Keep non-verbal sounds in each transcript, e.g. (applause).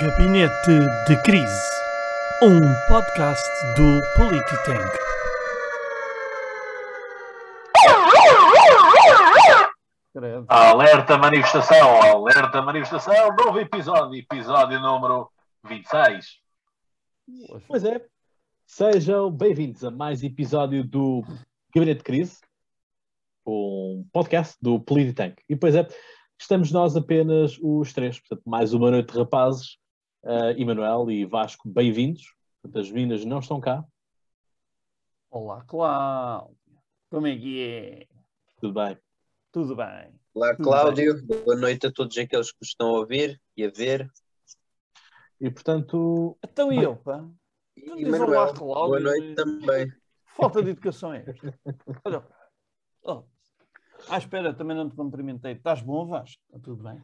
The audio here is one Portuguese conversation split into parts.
Gabinete de Crise, um podcast do Polititank. Alerta manifestação, alerta manifestação, novo episódio, episódio número 26. Pois é. Sejam bem-vindos a mais episódio do Gabinete de Crise, um podcast do Polititank. E pois é, estamos nós apenas os três, portanto, mais uma noite de rapazes. Uh, Emanuel e Vasco, bem-vindos. Portanto, as meninas não estão cá. Olá, Cláudio. Como é que é? Tudo bem? Tudo bem. Olá, Tudo Cláudio. Boa noite a todos aqueles que estão a ouvir e a ver. E portanto, Então e Bem. eu, pá? E diz olá, Cláudio. boa noite também. Falta de educação é esta. Olha. Oh. Ah, espera, também não te cumprimentei. Estás bom, Vasco? Está tudo bem.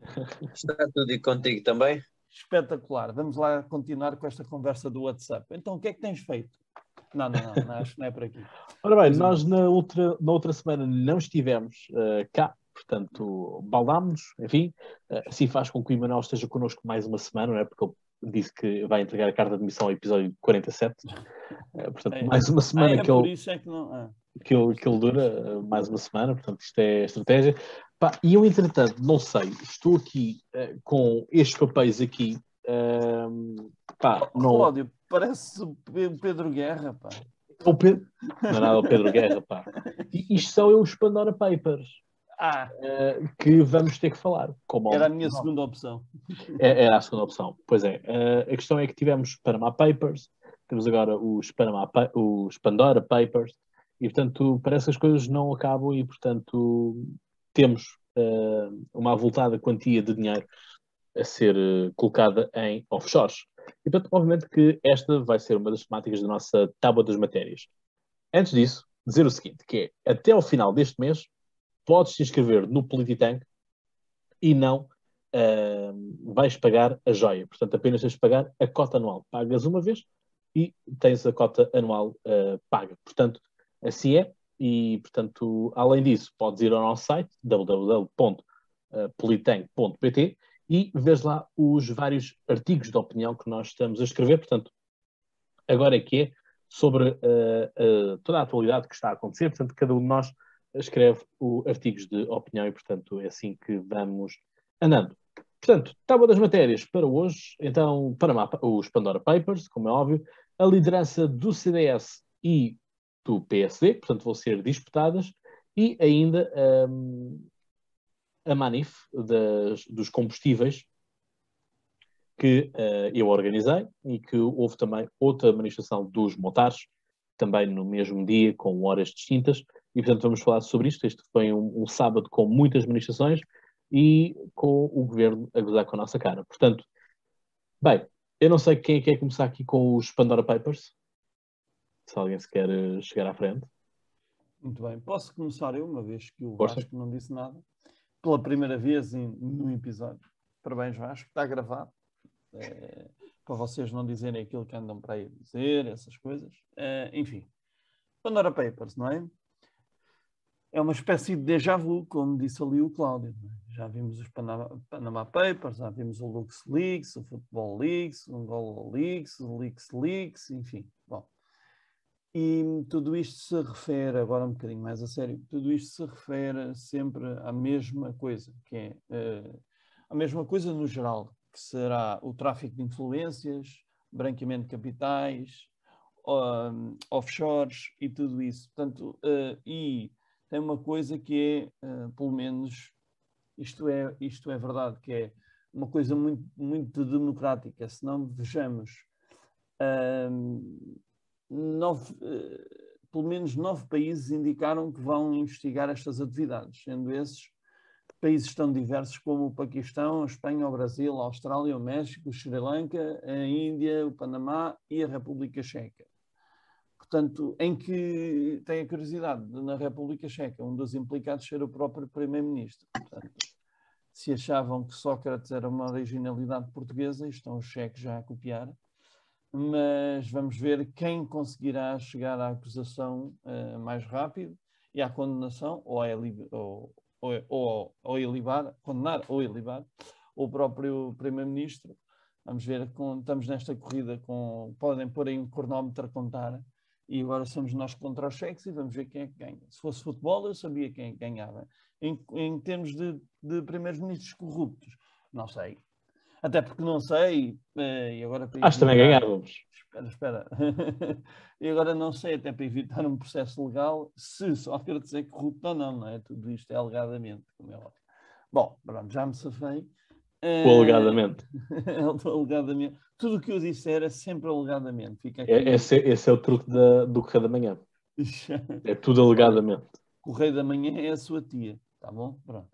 Está tudo e contigo também? Espetacular. Vamos lá continuar com esta conversa do WhatsApp. Então, o que é que tens feito? Não, não, não, não acho que não é por aqui. ora bem, é. nós na outra, na outra semana não estivemos uh, cá, portanto, baldámos, enfim, uh, assim faz com que o Emanuel esteja connosco mais uma semana, não é? Porque ele disse que vai entregar a carta de admissão ao episódio 47. Uh, portanto, É. mais uma Ah, semana é que por ele, isso é que não. Ah. que ele, que ele dura, mais uma semana, portanto, isto é estratégia. Pá, e eu, entretanto, não sei, estou aqui uh, com estes papéis aqui. um, pá, não, Cláudio, parece o Pe- Pedro Guerra, pá. o Pedro, não é nada o Pedro Guerra, pá. E Isto são os Pandora Papers. Ah, Uh, que vamos ter que falar. Como era a minha segunda opção. É, era a segunda opção. Pois é. Uh, a questão é que tivemos Panama Papers, temos agora os, Panama, Pa- os Pandora Papers, e portanto parece que as coisas não acabam e portanto temos uh, uma avultada quantia de dinheiro a ser uh, colocada em offshores. E portanto, obviamente que esta vai ser uma das temáticas da nossa tábua das matérias. Antes disso, dizer o seguinte, que é, até ao final deste mês, podes te inscrever no Polititank e não uh, vais pagar a joia. Portanto, apenas tens de pagar a cota anual. Pagas uma vez e tens a cota anual uh, paga. Portanto, assim é. E, portanto, além disso, podes ir ao nosso site www.politank.pt e vês lá os vários artigos de opinião que nós estamos a escrever. Portanto, agora é que é sobre uh, uh, toda a atualidade que está a acontecer. Portanto, cada um de nós escreve o, artigos de opinião e, portanto, é assim que vamos andando. Portanto, tábua das matérias para hoje. Então, Panamá, os Pandora Papers, como é óbvio, a liderança do CDS e do PSD, portanto, vão ser disputadas, e ainda um, a Manif das, dos combustíveis que uh, eu organizei e que houve também outra manifestação dos motares, também no mesmo dia, com horas distintas, e portanto vamos falar sobre isto. Este foi um, um sábado com muitas manifestações e com o governo a gozar com a nossa cara. Portanto, bem, eu não sei quem é que quer começar aqui com os Pandora Papers. Se alguém se quer uh, chegar à frente. Muito bem. Posso começar eu, uma vez que o Força. Vasco não disse nada? Pela primeira vez em, num episódio. Parabéns, Vasco. Está gravado. É, para vocês não dizerem aquilo que andam para aí dizer, essas coisas. É, enfim. Pandora Papers, não é? É uma espécie de déjà vu, como disse ali o Cláudio. é? Já vimos os Panama, Panama Papers, já vimos o Lux Leaks, o Football Leaks, o Angola Leaks, o Leaks Leaks, enfim. E tudo isto se refere, agora um bocadinho mais a sério, tudo isto se refere sempre à mesma coisa, que é eh, a mesma coisa no geral, que será o tráfico de influências, branqueamento de capitais, um, offshores e tudo isso. Portanto, eh, e tem uma coisa que é, eh, pelo menos, isto é, isto é verdade, que é uma coisa muito, muito democrática. Se não vejamos hum, nove, eh, pelo menos nove países indicaram que vão investigar estas atividades, sendo esses países tão diversos como o Paquistão, a Espanha, o Brasil, a Austrália, o México, o Sri Lanka, a Índia, o Panamá e a República Checa. Portanto, em que tem a curiosidade de, na República Checa, um dos implicados ser o próprio Primeiro-Ministro. Se achavam que Sócrates era uma originalidade portuguesa, e estão os cheques já a copiar, mas vamos ver quem conseguirá chegar à acusação uh, mais rápido e à condenação, ou, a, ou, ou, ou, ilibar, condenar ou ilibar o próprio Primeiro-Ministro Vamos ver, com, estamos nesta corrida com. Podem pôr aí um cronómetro a contar e agora somos nós contra os cheques e vamos ver quem é que ganha. Se fosse futebol, eu sabia quem é que ganhava. Em, em termos de, de primeiros ministros corruptos, não sei. Até porque não sei, eh, e agora Acho que também ganhávamos. Espera, espera. (laughs) e agora não sei, até para evitar um processo legal, se Sócrates é corrupto ou não, não é? Tudo isto é alegadamente, como é óbvio. Bom, pronto, já me safei. Eh, O alegadamente. (laughs) alegadamente. Tudo o que eu disser é sempre alegadamente. Fica aqui. É- Esse, esse é o truque da- do Correio da Manhã. (laughs) É tudo alegadamente. Correio da Manhã é a sua tia, tá bom? Pronto.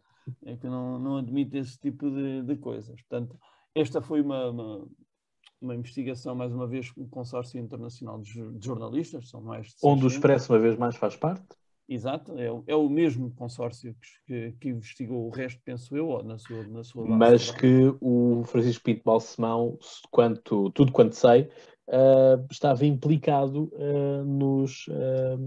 É que eu não, não admito esse tipo de, de coisas. Portanto, esta foi uma, uma, uma investigação, mais uma vez, com o Consórcio Internacional de, Jor- de Jornalistas, são mais de Onde o 600. Expresso, uma vez mais, faz parte. Exato, é, o- é o mesmo consórcio que, que investigou o resto, penso eu, na sua, na sua base mas que o Francisco Pinto Balsemão, se- quanto, tudo quanto sei, ah, estava implicado ah, nos, ah,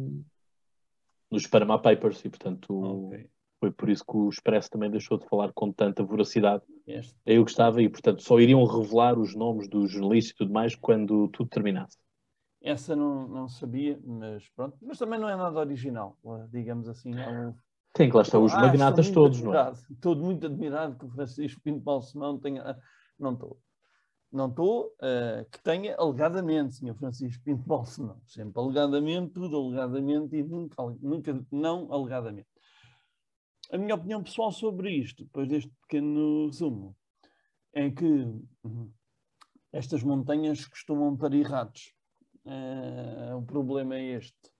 nos Panama Papers e, portanto, Ok. Foi por isso que o Expresso também deixou de falar com tanta voracidade. Este- Eu gostava e, portanto, só iriam revelar os nomes dos jornalistas e tudo mais quando tudo terminasse. essa não, não sabia, mas pronto. Mas também não é nada original, digamos assim. Tem que lá estar os Ah, magnatas todos, não é? Estou muito admirado que o Francisco Pinto Balsemão tenha. Não estou. Não estou, eh, que tenha alegadamente, senhor Francisco Pinto Balsemão. Sempre alegadamente, tudo alegadamente e nunca, nunca não alegadamente. A minha opinião pessoal sobre isto, depois deste pequeno resumo, é que uhum, estas montanhas costumam parir ratos. Eh, o problema é este.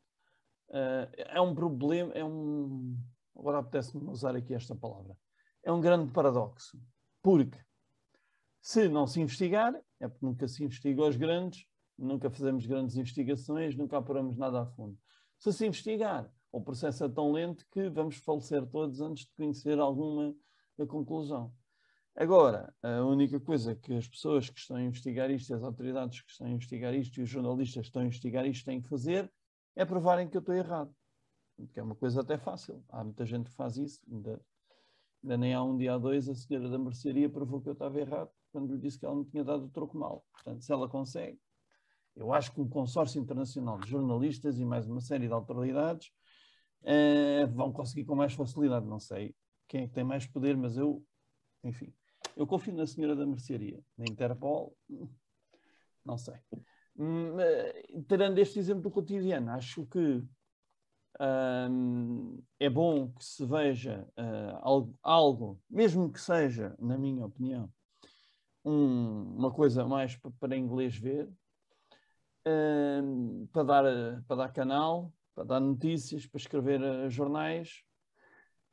Eh, é um problema, é um. Agora apetece-me usar aqui esta palavra. É um grande paradoxo. Porque se não se investigar, é porque nunca se investiga aos grandes, nunca fazemos grandes investigações, nunca apuramos nada a fundo. Se se investigar, o processo é tão lento que vamos falecer todos antes de conhecer alguma conclusão. Agora, a única coisa que as pessoas que estão a investigar isto, as autoridades que estão a investigar isto e os jornalistas que estão a investigar isto têm que fazer é provarem que eu estou errado. Que é uma coisa até fácil. Há muita gente que faz isso. Ainda, ainda nem há um dia ou dois a senhora da mercearia provou que eu estava errado quando lhe disse que ela me tinha dado o troco mal. Portanto, se ela consegue, eu acho que um consórcio internacional de jornalistas e mais uma série de autoridades eh, vão conseguir com mais facilidade. Não sei quem é que tem mais poder, mas eu, enfim, eu confio na senhora da mercearia. Na Interpol, não sei. Hum, eh, Tirando este exemplo cotidiano, acho que hum, é bom que se veja ah, algo, algo, mesmo que seja, na minha opinião, um- uma coisa mais pa- para inglês ver, hum, para, dar, eh, para dar canal, para dar notícias, para escrever eh, jornais,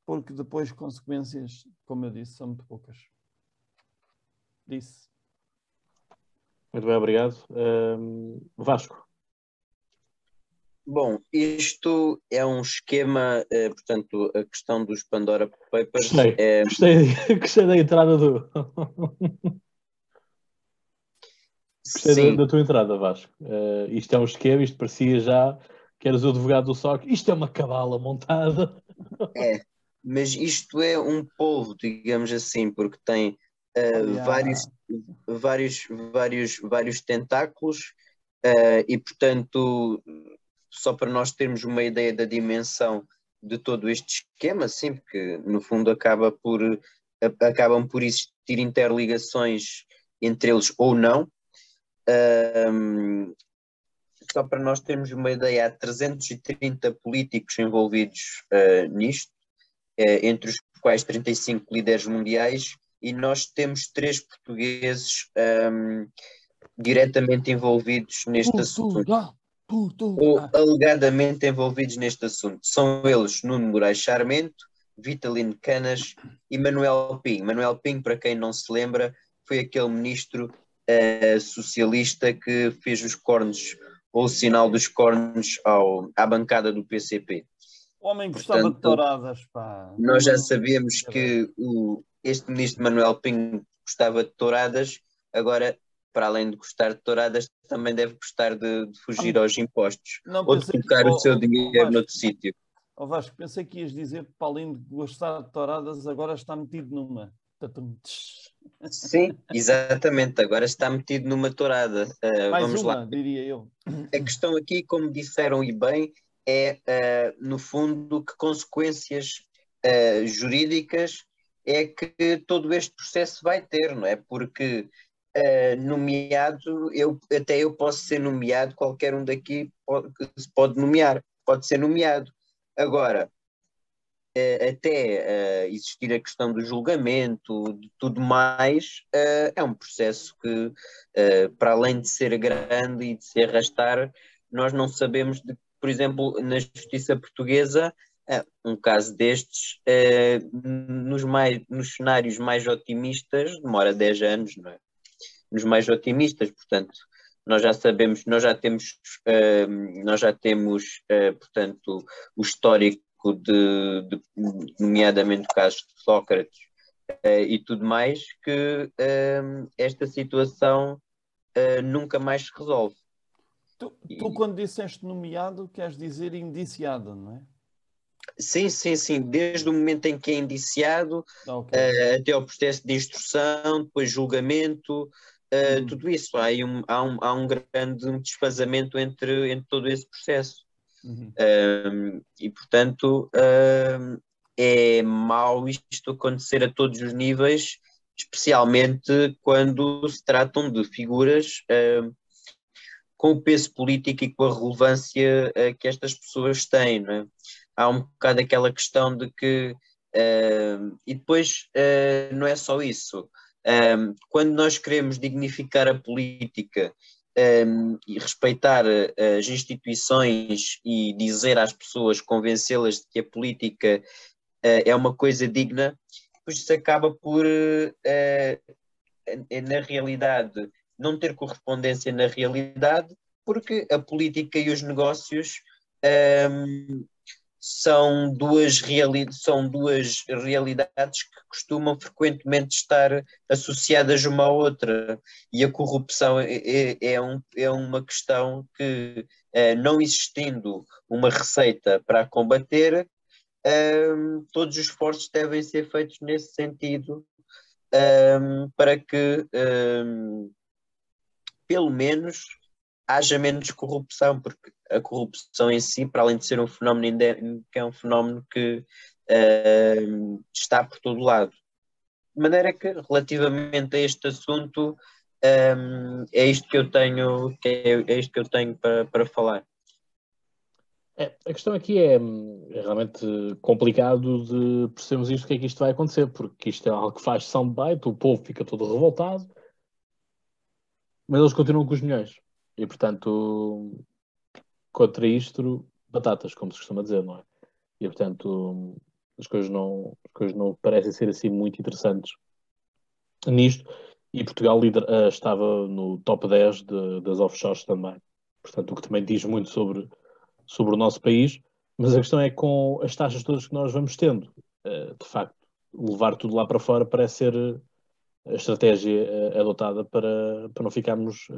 porque depois consequências, como eu disse, são muito poucas. Disse. Muito bem, obrigado. Vasco. Bom, isto é um esquema, eh, portanto, a questão dos Pandora Papers Gostei. é, Gostei, (laughs) gostei da entrada do. (laughs) Gostei da, da tua entrada, Vasco. Eh, isto é um esquema, isto parecia já que eras o advogado do SOC. Isto é uma cabala montada. (laughs) é, mas isto é um povo, digamos assim, porque tem eh, Olha. vários, vários, vários, vários tentáculos eh, e, portanto, só para nós termos uma ideia da dimensão de todo este esquema, sim, porque no fundo acaba por, a- acabam por existir interligações entre eles ou não. Ahm, só para nós termos uma ideia, há 330 políticos envolvidos ah, nisto, eh, entre os quais 35 líderes mundiais, e nós temos três portugueses ahm, diretamente envolvidos neste assunto Portugal! ou Portugal! alegadamente envolvidos neste assunto. São eles Nuno Moraes Charmento, Vitalino Canas e Manuel Pinho. Manuel Pinho, para quem não se lembra, foi aquele ministro eh, socialista que fez os cornos, ou o sinal dos cornos ao, à bancada do PCP. O homem gostava de Portanto, touradas, pá. Nós já sabíamos que o, este ministro Manuel Pinho gostava de touradas, agora, para além de gostar de touradas, também deve gostar de, de fugir aos impostos Não ou de pensei que- colocar o seu dinheiro noutro sítio. oh, Vasco, pensei que ias dizer que para além de gostar de touradas, agora está metido numa. Tsh. Sim, exatamente. Agora está metido numa tourada. Uh, Mais vamos uma, lá. diria eu. A questão aqui, como disseram e bem, é, uh, no fundo, que consequências uh, jurídicas é que todo este processo vai ter, não é? Porque nomeado, eu, até eu posso ser nomeado, qualquer um daqui pode, se pode nomear, pode ser nomeado. Agora, até uh, existir a questão do julgamento, de tudo mais, é um processo que, para além de ser grande e de se arrastar, nós não sabemos de por exemplo, na justiça portuguesa, um caso destes, nos, mais, nos cenários mais otimistas, demora 10 anos, não é? nos mais otimistas, portanto, nós já sabemos, nós já temos, nós já temos, portanto, o histórico de, de, nomeadamente o caso de Sócrates uh, e tudo mais, que esta situação nunca mais se resolve. Tu, tu, quando disseste nomeado, queres dizer indiciado, não é? Sim, sim, sim. Desde o momento em que é indiciado okay. até ao processo de instrução, depois julgamento, Uh, tudo isso, há um, há, um, há um grande desfazamento entre, entre todo esse processo. Uhum. Uh, e portanto uh, é mau isto acontecer a todos os níveis, especialmente quando se tratam de figuras com o peso político e com a relevância que estas pessoas têm. É? Há um bocado aquela questão de que. e depois não é só isso. Um, quando nós queremos dignificar a política um, e respeitar uh, as instituições e dizer às pessoas, convencê-las de que a política uh, é uma coisa digna, depois isso acaba por, uh, na realidade, não ter correspondência na realidade, porque a política e os negócios um, são duas, reali são duas realidades que costumam frequentemente estar associadas uma à outra. E a corrupção é, é, é um, é uma questão que, eh, não existindo uma receita para combater, ehm, todos os esforços devem ser feitos nesse sentido ehm, para que, ehm, pelo menos, haja menos corrupção, porque a corrupção em si, para além de ser um fenómeno endémico, é um fenómeno que uh, está por todo lado. De maneira que, relativamente a este assunto, um, é isto que eu tenho, que é, é isto que eu tenho para, para falar. É, a questão aqui é, é, realmente complicado de percebermos isto, o que é que isto vai acontecer, porque isto é algo que faz soundbite, o povo fica todo revoltado, mas eles continuam com os milhões. E, portanto, contra isto, batatas, como se costuma dizer, não é? E, portanto, as coisas não, as coisas não parecem ser assim muito interessantes nisto. E Portugal uh, estava no top 10 de, das offshores também. Portanto, o que também diz muito sobre, sobre o nosso país. Mas a questão é com as taxas todas que nós vamos tendo, uh, de facto, levar tudo lá para fora parece ser a estratégia adotada para, para não ficarmos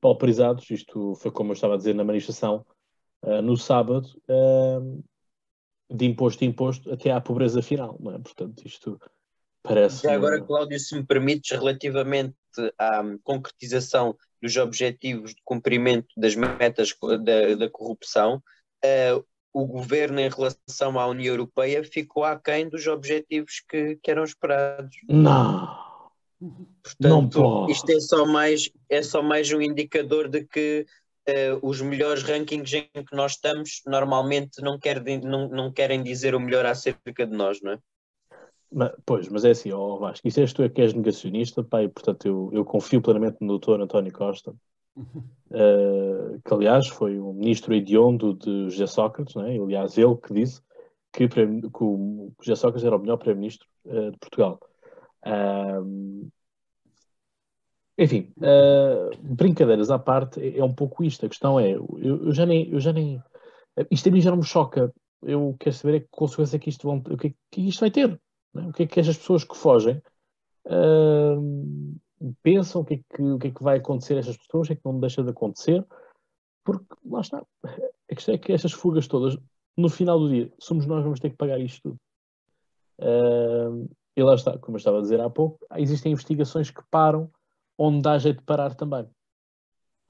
pauperizados. Isto foi como eu estava a dizer na manifestação uh, no sábado, uh, de imposto em imposto até à pobreza final, não é? Portanto, isto parece. Já agora, Cláudio, se me permites, relativamente à concretização dos objetivos de cumprimento das metas da, da corrupção, uh, o governo, em relação à União Europeia, ficou aquém dos objetivos que, que eram esperados. Não! Portanto, isto é só, mais, é só mais um indicador de que uh, os melhores rankings em que nós estamos normalmente não, quer, não, não querem dizer o melhor acerca de nós, não é? Mas, pois, mas é assim, oh Vasco, isso és tu é que és negacionista, pá, e portanto eu, eu confio plenamente no doutor António Costa, uh, (laughs) que aliás foi o ministro hediondo de José Sócrates, né? aliás ele que disse que, que o José Sócrates era o melhor primeiro-ministro uh, de Portugal. Um, enfim, uh, brincadeiras à parte, é, é, um pouco isto. A questão é, eu, eu, já nem, eu já nem. Isto a mim já não me choca. Eu quero saber é que consequência é que isto, vão, o que, é que isto vai ter. Né? O que é que estas pessoas que fogem uh, pensam, o que, é que, o que é que vai acontecer a estas pessoas, o que é que não deixa de acontecer. Porque lá está. A questão é que estas fugas todas, no final do dia, somos nós que vamos ter que pagar isto tudo. Uh, E lá está, como eu estava a dizer há pouco, existem investigações que param onde dá jeito de parar também.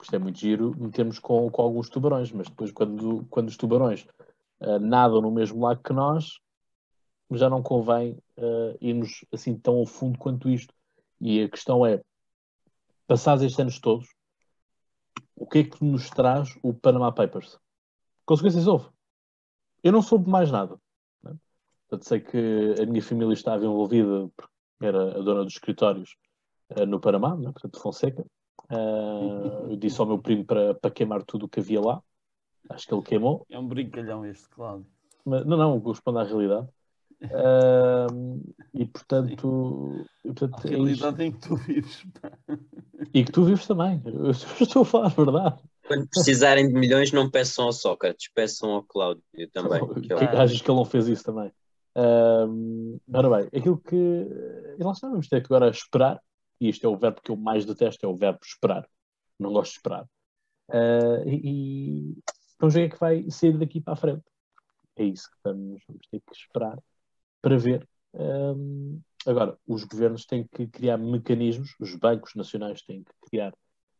Isto é muito giro, metemos com, com alguns tubarões, mas depois quando, quando os tubarões uh, nadam no mesmo lago que nós, já não convém uh, irmos assim tão ao fundo quanto isto. E a questão é, passados estes anos todos, o que é que nos traz o Panama Papers? Consequências houve. Eu não soube mais nada. Portanto, sei que a minha família estava envolvida, porque era a dona dos escritórios uh, no Panamá, né? portanto, Fonseca. Uh, eu disse ao meu primo para, para queimar tudo o que havia lá. Acho que ele queimou. É um brincalhão este, claro. Mas, não, não, corresponde à realidade. Uh, e portanto, e, portanto a realidade é em que tu vives. E que tu vives também. (laughs) Eu estou a falar a verdade. Quando precisarem de milhões, não peçam ao Sócrates, peçam ao Cláudio também. (laughs) Que, que achas que ele não fez isso também? Uh, ora bem, aquilo que. E lá está, vamos ter que agora esperar e este é o verbo que eu mais detesto, é o verbo esperar. Não gosto de esperar. Uh, e, vamos ver o que é que vai sair daqui para a frente. É isso que vamos, vamos ter que esperar para ver. Um, agora, os governos têm que criar mecanismos, os bancos nacionais têm que criar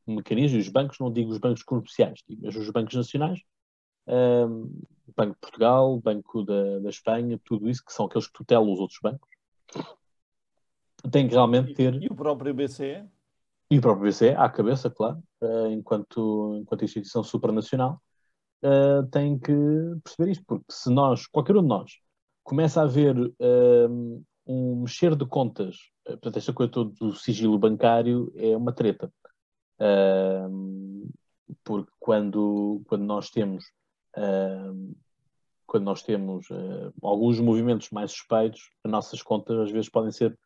mecanismos, os bancos, não digo os bancos comerciais, digo, mas os bancos nacionais, um, Banco de Portugal, Banco da, da Espanha, tudo isso, que são aqueles que tutelam os outros bancos, tem que realmente ter. E, o próprio BCE? E o próprio BCE, à cabeça, claro, uh, enquanto, enquanto instituição supranacional, uh, tem que perceber isto, porque se nós, qualquer um de nós, começa a haver uh, um mexer de contas, portanto, esta coisa toda do sigilo bancário é uma treta. porque quando, quando nós temos quando nós temos alguns movimentos mais suspeitos, as nossas contas às vezes podem ser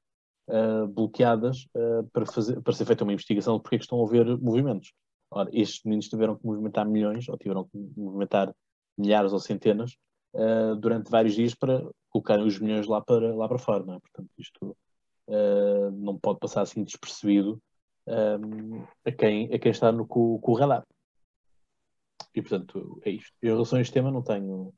uh, bloqueadas uh, para, fazer, para ser feita uma investigação de porque é estão a haver movimentos. Ora, estes meninos tiveram que movimentar milhões, ou tiveram que movimentar milhares ou centenas, uh, durante vários dias para colocarem os milhões lá para, lá para fora. Não é? Portanto, isto não pode passar assim despercebido um, a, quem, a quem está no, com, com o radar. E, portanto, é isto. Em relação a este tema, não tenho,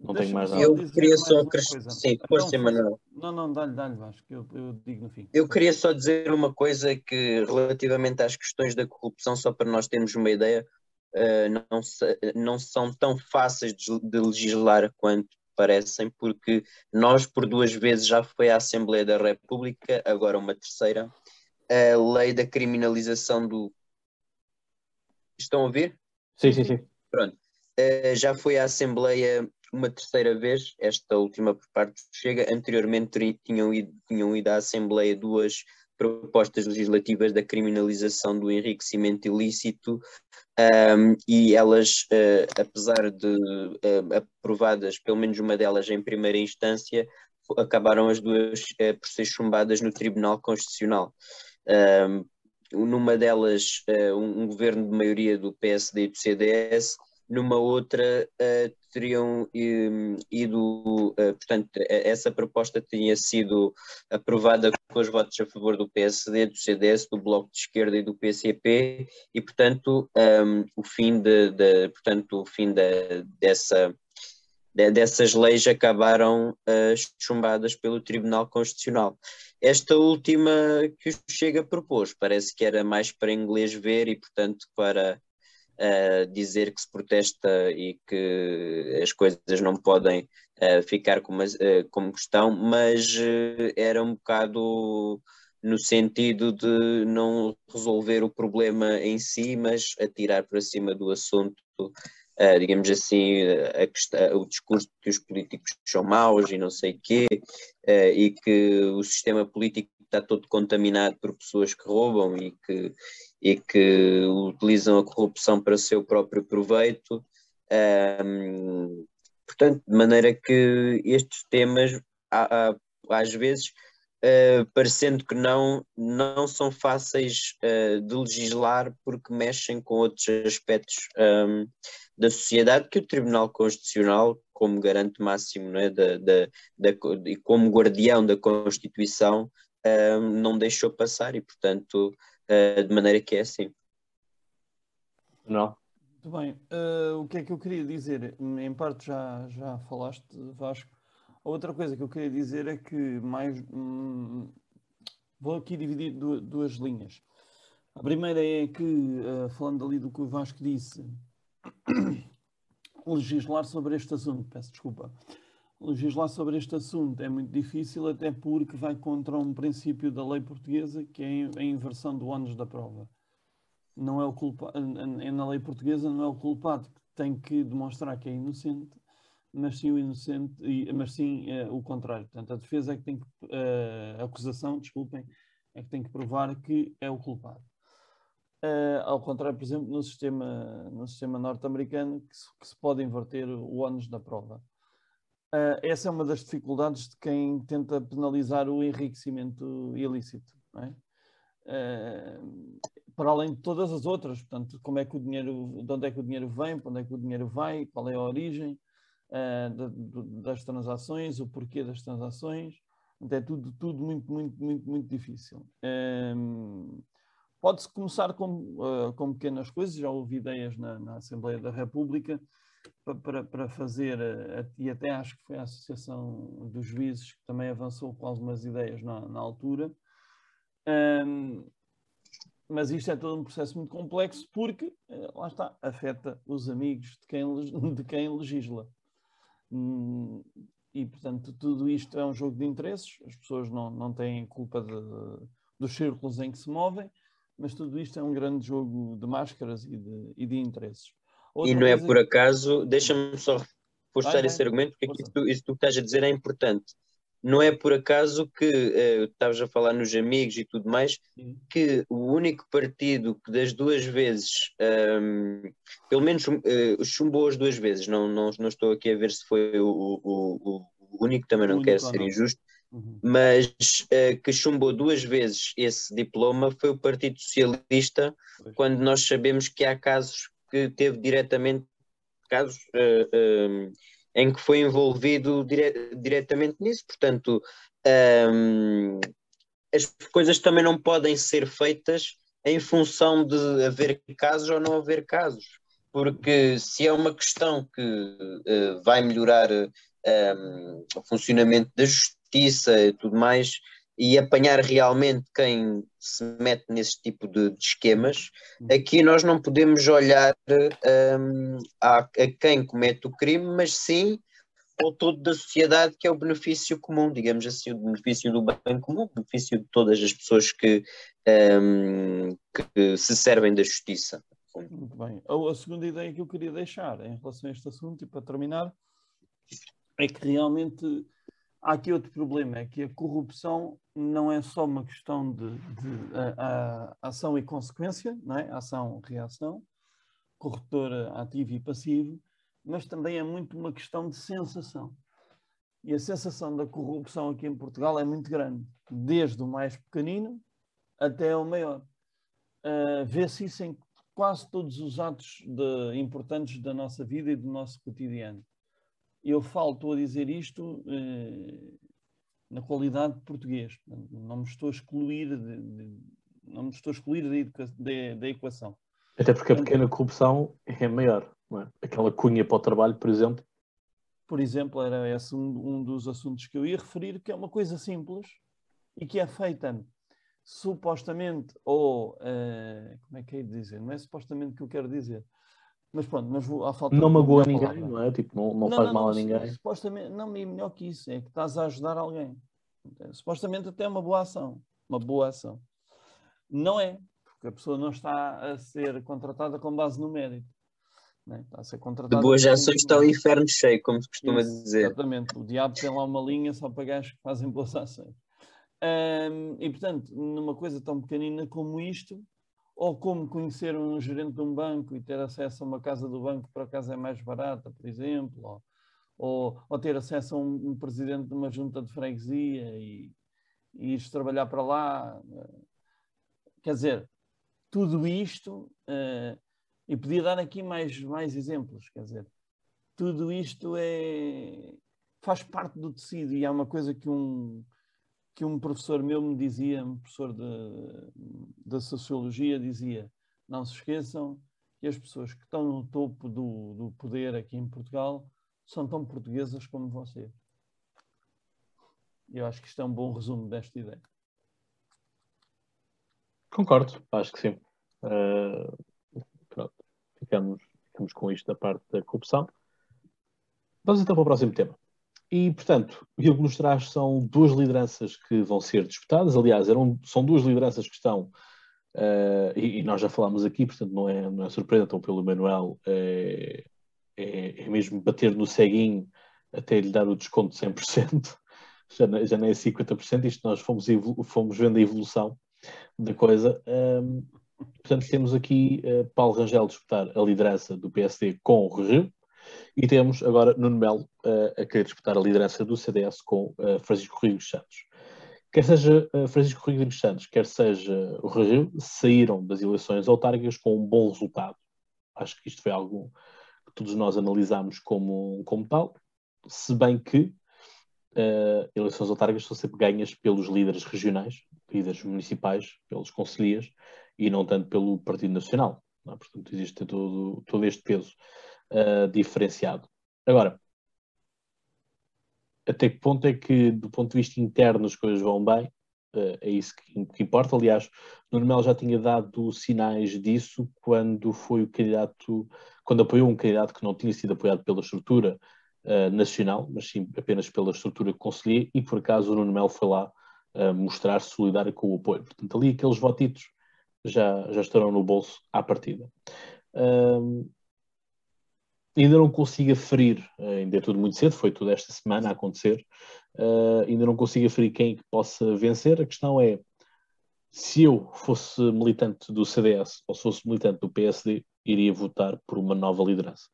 não tenho mais nada. Eu queria só acrescentar. Sim, força, Manuel. Não, não, dá-lhe, dá-lhe, Vasco, eu, eu digo no fim. Eu queria só dizer uma coisa que, relativamente às questões da corrupção, só para nós termos uma ideia, uh, não, não são tão fáceis de, de legislar quanto parecem, porque nós, por duas vezes, já foi à Assembleia da República, agora uma terceira, a lei da criminalização do. Estão a ouvir? Sim, sim, sim. Pronto. Uh, já foi à Assembleia uma terceira vez, esta última por parte chega. Anteriormente tinham ido, tinham ido à Assembleia duas propostas legislativas da criminalização do enriquecimento ilícito um, e elas, uh, apesar de uh, aprovadas, pelo menos uma delas em primeira instância, acabaram as duas uh, por ser chumbadas no Tribunal Constitucional. Um, numa delas, um, um governo de maioria do PSD e do CDS numa outra uh, teriam um, ido, uh, portanto, essa proposta tinha sido aprovada com os votos a favor do PSD, do CDS, do Bloco de Esquerda e do PCP, e portanto um, o fim de, de, portanto, o fim de, dessa dessas leis acabaram uh, chumbadas pelo Tribunal Constitucional. Esta última que o Chega propôs parece que era mais para inglês ver e, portanto, para uh, dizer que se protesta e que as coisas não podem uh, ficar como, como estão, mas era um bocado no sentido de não resolver o problema em si, mas atirar para cima do assunto, uh, digamos assim, a questão, o discurso que os políticos são maus e não sei quê, uh, e que o sistema político está todo contaminado por pessoas que roubam e que, e que utilizam a corrupção para seu próprio proveito. Um, portanto, de maneira que estes temas, há, há, às vezes, uh, parecendo que não, não são fáceis de legislar porque mexem com outros aspectos um, da sociedade que o Tribunal Constitucional, como garante máximo não é, da, da, da, e como guardião da Constituição, uh, não deixou passar e, portanto, uh, de maneira que é assim. Não. Muito bem. Uh, o que é que eu queria dizer? Em parte já, já falaste, Vasco. Outra coisa que eu queria dizer é que mais hum, vou aqui dividir du- duas linhas. A primeira é que, eh, falando ali do que o Vasco disse, (coughs) legislar sobre este assunto, peço desculpa, legislar sobre este assunto é muito difícil, até porque vai contra um princípio da lei portuguesa, que é a inversão do ónus da prova. Não é o culpa... Na lei portuguesa não é o culpado que tem que demonstrar que é inocente, mas sim o inocente, mas sim eh, o contrário. Portanto, a defesa é que tem que, eh, a acusação, desculpem, é que tem que provar que é o culpado. Eh, ao contrário, por exemplo, no sistema, no sistema norte-americano, que, que se pode inverter o ónus da prova. Eh, essa é uma das dificuldades de quem tenta penalizar o enriquecimento ilícito. é? Eh, para além de todas as outras, portanto, como é que o dinheiro, de onde é que o dinheiro vem, para onde é que o dinheiro vai, qual é a origem do- das transações, o porquê das transações, é tudo, tudo muito, muito, muito, muito difícil. Ehm, Pode-se começar com, eh, com pequenas coisas, já houve ideias na, na Assembleia da República pa- para, para fazer, eh, e até acho que foi a Associação dos Juízes que também avançou com algumas ideias na, na altura. Ehm, mas isto é todo um processo muito complexo porque, eh, lá está, afeta os amigos de quem, (laughs) de quem legisla. Hum, E, portanto, tudo isto é um jogo de interesses, as pessoas não, não têm culpa de- dos círculos em que se movem, mas tudo isto é um grande jogo de máscaras e de, e de interesses. Outra E não é por acaso, deixa-me só reforçar vai. esse argumento, porque isso, tu- isso que estás a dizer é importante. Não é por acaso que eh, estavas a falar nos amigos e tudo mais, Sim. que o único partido que das duas vezes, ahm, pelo menos eh, chumbou as duas vezes, não, não, não estou aqui a ver se foi o, o, o- único, também não quero ser não. injusto, Uhum. mas eh, que chumbou duas vezes esse diploma foi o Partido Socialista, Pois. quando nós sabemos que há casos que teve diretamente, casos eh, eh, em que foi envolvido dire- diretamente nisso, portanto, ehm, as coisas também não podem ser feitas em função de haver casos ou não haver casos, porque se é uma questão que eh, vai melhorar eh, o funcionamento da justiça e tudo mais, e apanhar realmente quem se mete nesse tipo de, de esquemas, aqui nós não podemos olhar hum, a, a quem comete o crime, mas sim ao todo da sociedade, que é o benefício comum, digamos assim, o benefício do bem comum, o benefício de todas as pessoas que, hum, que se servem da justiça. Muito bem. A segunda ideia que eu queria deixar em relação a este assunto, e para terminar, é que realmente há aqui outro problema, é que a corrupção não é só uma questão de, de a- a- ação e consequência, não é? ação-reação, corruptor ativo e passivo, mas também é muito uma questão de sensação. E a sensação da corrupção aqui em Portugal é muito grande, desde o mais pequenino até o maior. Uh, Vê-se isso em quase todos os atos de- importantes da nossa vida e do nosso cotidiano. Eu falo, estou a dizer isto eh, na qualidade de português. Não me estou a excluir, de- de- não me estou a excluir da, da- da equação. Até porque a pequena corrupção é maior. Não é? Aquela cunha para o trabalho, por exemplo, Por exemplo, era esse um, um dos assuntos que eu ia referir, que é uma coisa simples e que é feita supostamente, ou eh, como é que é de dizer? Não é supostamente que eu quero dizer, mas pronto, mas vou, à falta não magoa ninguém, palavra. não é? Tipo, não, não, faz mal a ninguém. Supostamente, não, e melhor que isso, é que estás a ajudar alguém. Supostamente até é uma boa ação. Uma boa ação. Não é, porque a pessoa não está a ser contratada com base no mérito. né? Está a ser contratada De boas ações está o inferno cheio, como se costuma Isso, dizer. Exatamente. O diabo tem lá uma linha só para gajos que fazem boas ações. E, portanto, numa coisa tão pequenina como isto, ou como conhecer um gerente de um banco e ter acesso a uma casa do banco que por acaso é mais barata, por exemplo, ou, ou, ter acesso a um, um presidente de uma junta de freguesia e, e ires trabalhar para lá. eh, Quer dizer, tudo isto, eh, e podia dar aqui mais, mais exemplos, quer dizer, tudo isto é, faz parte do tecido e há uma coisa que um, que um professor meu me dizia, um professor de, da Sociologia, dizia, não se esqueçam que as pessoas que estão no topo do, do poder aqui em Portugal são tão portuguesas como vocês. Eu acho que isto é um bom resumo desta ideia. Concordo, acho que sim. Uh, pronto, ficamos, ficamos com isto da parte da corrupção. Vamos então para o próximo tema. E, portanto, aquilo que nos traz são duas lideranças que vão ser disputadas. Aliás, eram, são duas lideranças que estão, uh, e, e, nós já falámos aqui, portanto, não é, não é surpresa, então, pelo Manuel, é, é, é, mesmo bater no ceguinho até lhe dar o desconto de 100%, (laughs) já não, já não é 50%. Isto nós fomos, fomos vendo a evolução da coisa. Um, portanto, temos aqui uh, Paulo Rangel disputar a liderança do PSD com o Rio e temos agora Nuno Melo uh, a querer disputar a liderança do CDS com uh, Francisco Rodrigues Santos. Quer seja uh, Francisco Rodrigues Santos, quer seja o Rio, saíram das eleições autárquicas com um bom resultado. Acho que isto foi algo que todos nós analisámos como, como tal, se bem que uh, eleições autárquicas são sempre ganhas pelos líderes regionais, líderes municipais, pelos conselheiros, e não tanto pelo Partido Nacional. É? Portanto, existe todo, todo este peso uh, diferenciado. Agora, até que ponto é que, do ponto de vista interno, as coisas vão bem? Uh, é isso que, que, importa. Aliás, Nuno Melo já tinha dado sinais disso quando foi o candidato, quando apoiou um candidato que não tinha sido apoiado pela estrutura uh, nacional, mas sim apenas pela estrutura conselheira, e por acaso o Nuno Melo foi lá uh, mostrar solidário com o apoio. Portanto, ali aqueles votitos já, já estarão no bolso à partida. Ainda não consigo aferir, ainda é tudo muito cedo, foi tudo esta semana a acontecer, ainda não consigo aferir quem é que possa vencer. A questão é, se eu fosse militante do CDS ou se fosse militante do PSD, iria votar por uma nova liderança.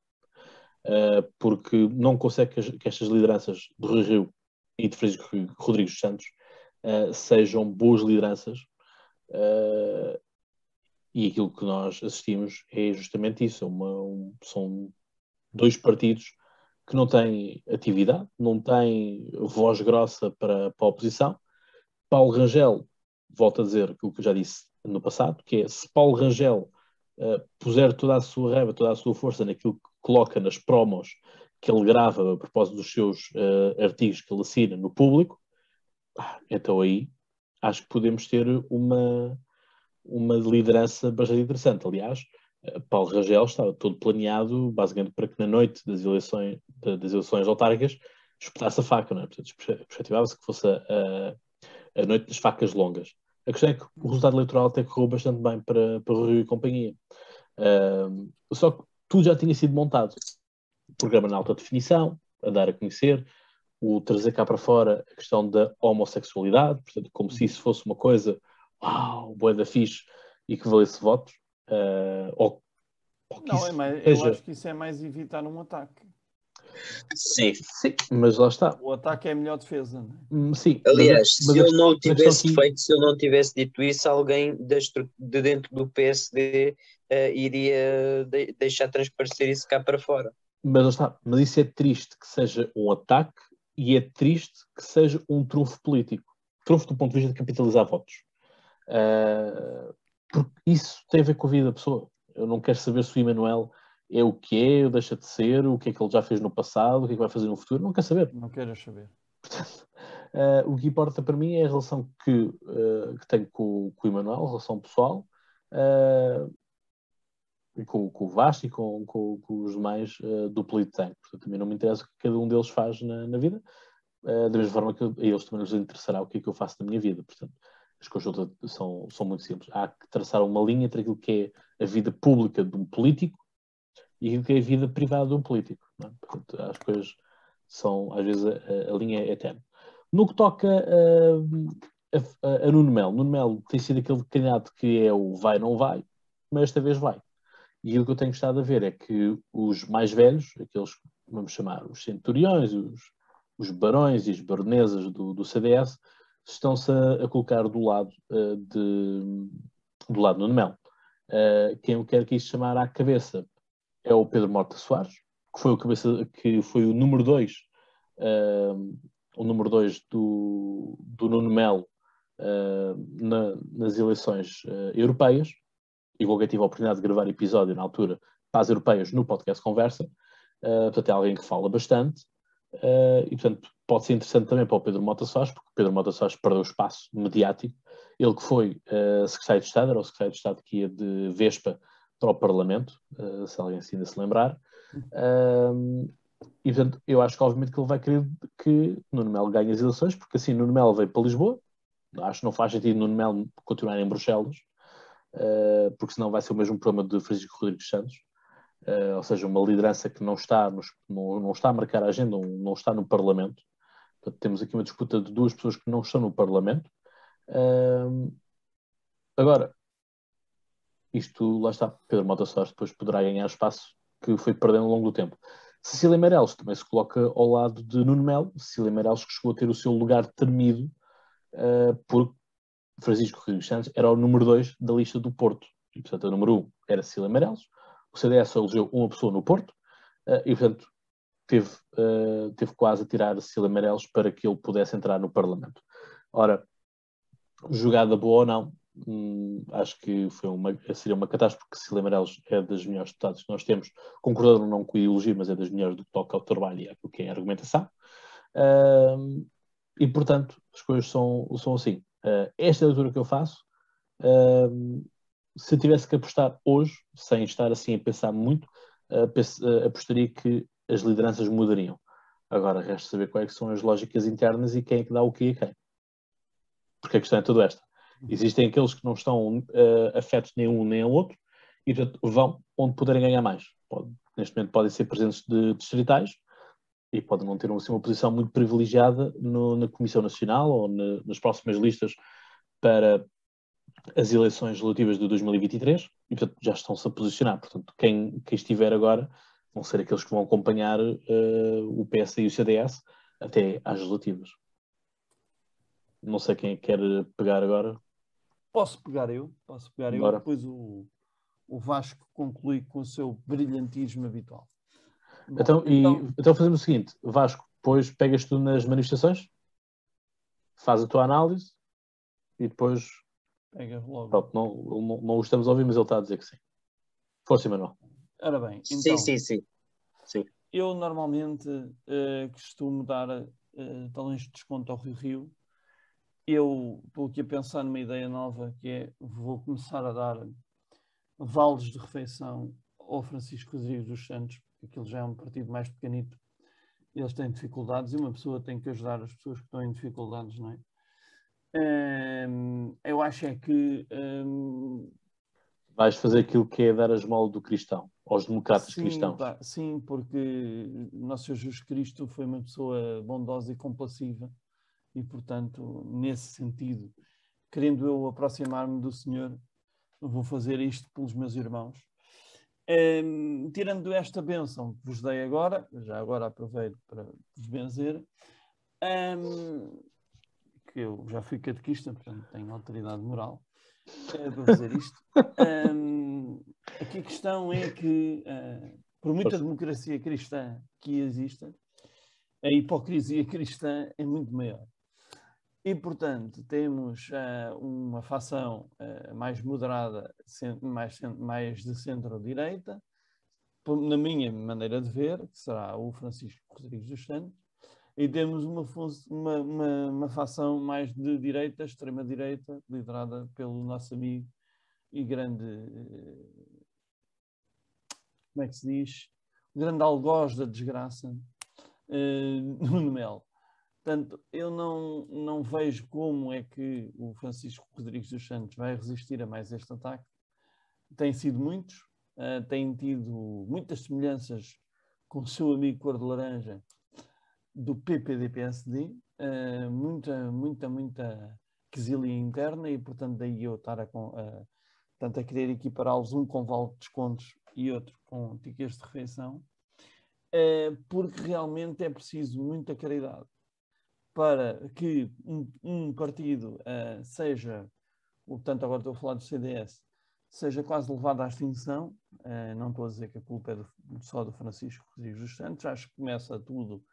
Uh, porque não consegue que, que, estas lideranças do Rio, Rio e de Francisco Rodrigues Santos uh, sejam boas lideranças. Uh, e aquilo que nós assistimos é justamente isso: uma, um, são dois partidos que não têm atividade, não têm voz grossa para, para a oposição. Paulo Rangel, volto a dizer aquilo que eu já disse no passado, que é se Paulo Rangel puser toda a sua raiva, toda a sua força naquilo que coloca nas promos que ele grava a propósito dos seus uh, artigos que ele assina no público, então aí acho que podemos ter uma, uma liderança bastante interessante. Aliás, uh, Paulo Rangel estava todo planeado basicamente para que na noite das eleições, das eleições autárquicas espetasse a faca, não é? Portanto, perspectivava-se que fosse a, a, noite das facas longas. A questão é que o resultado eleitoral até correu bastante bem para, para o Rio e companhia. Só que tudo já tinha sido montado. O programa na alta definição, a dar a conhecer, o trazer cá para fora a questão da homossexualidade, portanto, como se isso fosse uma coisa, uau, boa da fixe, e que valesse votos. Uh, ou, ou Não, é mais, seja... eu acho que isso é mais evitar um ataque. Sim. Sim, mas lá está. O ataque é a melhor defesa. Não é? Hum, sim. Aliás, mas, se eu não tivesse aqui... feito, se eu não tivesse dito isso, alguém de dentro do PSD uh, iria de deixar transparecer isso cá para fora. Mas está, mas isso é triste que seja um ataque e é triste que seja um trunfo político. Trunfo do ponto de vista de capitalizar votos. Uh, porque isso tem a ver com a vida da pessoa. Eu não quero saber se o Emanuel é o que é, ou deixa de ser, o que é que ele já fez no passado, o que é que vai fazer no futuro. Não quero saber. Não quero saber. Portanto, uh, (laughs) o que importa para mim é a relação que, uh, que tenho com, com o Emanuel, a relação pessoal, uh, com, com o Vasco e com, com, com os demais do Polittank. Portanto, também não me interessa o que cada um deles faz na, na vida, da mesma forma que a eles também nos interessará o que é que eu faço na minha vida. Portanto, as consultas são, são muito simples. Há que traçar uma linha entre aquilo que é a vida pública de um político e aquilo que é a vida privada de um político. É? Portanto, as coisas são, às vezes, a, a linha é eterna. No que toca a, a, a Nuno Melo, Nuno Melo tem sido aquele candidato que é o vai, não vai, mas esta vez vai. E o que eu tenho gostado a ver é que os mais velhos, aqueles que vamos chamar os centuriões, os, os barões e as baronesas do, do CDS, estão-se a, a, colocar do lado uh, de, do lado do Nuno. Uh, quem eu quero que isso chamar à cabeça é o Pedro Morta Soares, que foi o, cabeça, que foi o número 2 uh, o número 2 do, do Nuno Melo na, nas eleições europeias, e que tive a oportunidade de gravar episódio na altura para as europeias no podcast Conversa. Portanto, é alguém que fala bastante. Uh, e, portanto, pode ser interessante também para o Pedro Mota Soares, porque o Pedro Mota Soares perdeu espaço mediático. Ele que foi uh, secretário de Estado, era o secretário de Estado que ia de Vespa para o Parlamento, uh, se alguém se ainda se lembrar. e, portanto, eu acho que, obviamente, que ele vai querer que Nuno Melo ganhe as eleições, porque assim Nuno Melo veio para Lisboa. Acho que não faz sentido Nuno Melo continuar em Bruxelas, porque senão vai ser o mesmo problema de Francisco Rodrigues Santos uh, ou seja, uma liderança que não está, nos, não, não, está a marcar a agenda, não, não está no Parlamento. Portanto, temos aqui uma disputa de duas pessoas que não estão no Parlamento. Uh, agora, isto, lá está, Pedro Mota Soares depois poderá ganhar espaço que foi perdendo ao longo do tempo. Cecília Meirelles também se coloca ao lado de Nuno Melo. Cecília Meirelles que chegou a ter o seu lugar termido uh, por Francisco Rodrigues Santos, era o número 2 da lista do Porto. E, portanto, o número 1 um era Cecília Meirelles, o CDS elegeu uma pessoa no Porto uh, e, portanto, teve, uh, teve quase a tirar Cecília Meirelles para que ele pudesse entrar no Parlamento. Ora, jogada boa ou não, hum, acho que foi uma, seria uma catástrofe, porque Cecília Meirelles é das melhores deputadas que nós temos, concordando não com a ideologia, mas é das melhores do que toca ao trabalho e aquilo que é a argumentação. Uh, e, portanto, as coisas são, são assim. Uh, esta é a leitura que eu faço. Uh, se tivesse que apostar hoje, sem estar assim a pensar muito, uh, apostaria que as lideranças mudariam. Agora resta saber quais são as lógicas internas e quem é que dá o que a quem. Porque a questão é toda esta. Existem aqueles que não estão uh, afetos nem um nem ao outro e vão onde puderem ganhar mais. Pode, neste momento podem ser presidentes de distritais e podem não ter assim, uma posição muito privilegiada no, na Comissão Nacional ou na, nas próximas listas para as eleições legislativas de 2023 e, portanto, já estão-se a posicionar. Portanto, quem, quem estiver agora vão ser aqueles que vão acompanhar uh, o PS e o CDS até às legislativas. Não sei quem quer pegar agora. Posso pegar eu, posso pegar Bora. eu, depois o, o Vasco conclui com o seu brilhantismo habitual. Bom, então, então... E, então fazemos o seguinte, Vasco, depois pegas tu nas manifestações, faz a tua análise e depois Pega logo. Pronto, não, não, não o estamos a ouvir, mas ele está a dizer que sim. Força, Manuel. Ora bem, então, sim, sim, sim, sim. Eu normalmente uh, costumo dar uh, talões de desconto ao Rio Rio. Eu estou aqui a pensar numa ideia nova que é vou começar a dar vales de refeição ao Francisco Rodrigues dos Santos, porque aquilo já é um partido mais pequenito. Eles têm dificuldades e uma pessoa tem que ajudar as pessoas que estão em dificuldades, não é? Eu acho é que. Vais fazer aquilo que é dar a esmola do cristão, aos democratas sim, cristãos. Pá, sim, porque Nosso Senhor Jesus Cristo foi uma pessoa bondosa e compassiva, e portanto, nesse sentido, querendo eu aproximar-me do Senhor, vou fazer isto pelos meus irmãos. Tirando esta bênção que vos dei agora, já agora aproveito para vos benzer, um, que eu já fui catequista, portanto tenho autoridade moral uh, para (laughs) fazer isto. Um, aqui a questão é que, uh, por muita democracia cristã que exista, a hipocrisia cristã é muito maior. E, portanto, temos uh, uma facção uh, mais moderada, mais, mais de centro-direita, na minha maneira de ver, que será o Francisco Rodrigues dos Santos, e temos uma, uma, uma, uma facção mais de direita, extrema-direita, liderada pelo nosso amigo e grande. Eh, como é que se diz? grande algoz da desgraça, uh, (laughs) Nuno Melo. Portanto, eu não, não vejo como é que o Francisco Rodrigues dos Santos vai resistir a mais este ataque. Tem sido muitos, uh, tem tido muitas semelhanças com o seu amigo Cor de Laranja, do PPD-PSD, uh, eh, muita, muita, muita quesilha interna e, portanto, daí eu estar a, uh, portanto, a querer equipará-los um com vale de descontos e outro com tickets de refeição, uh, porque realmente é preciso muita caridade para que um, um partido uh, seja, portanto, agora estou a falar do CDS, seja quase levado à extinção. Não estou a dizer que a culpa é do, só do Francisco Rodrigues dos Santos, acho que começa tudo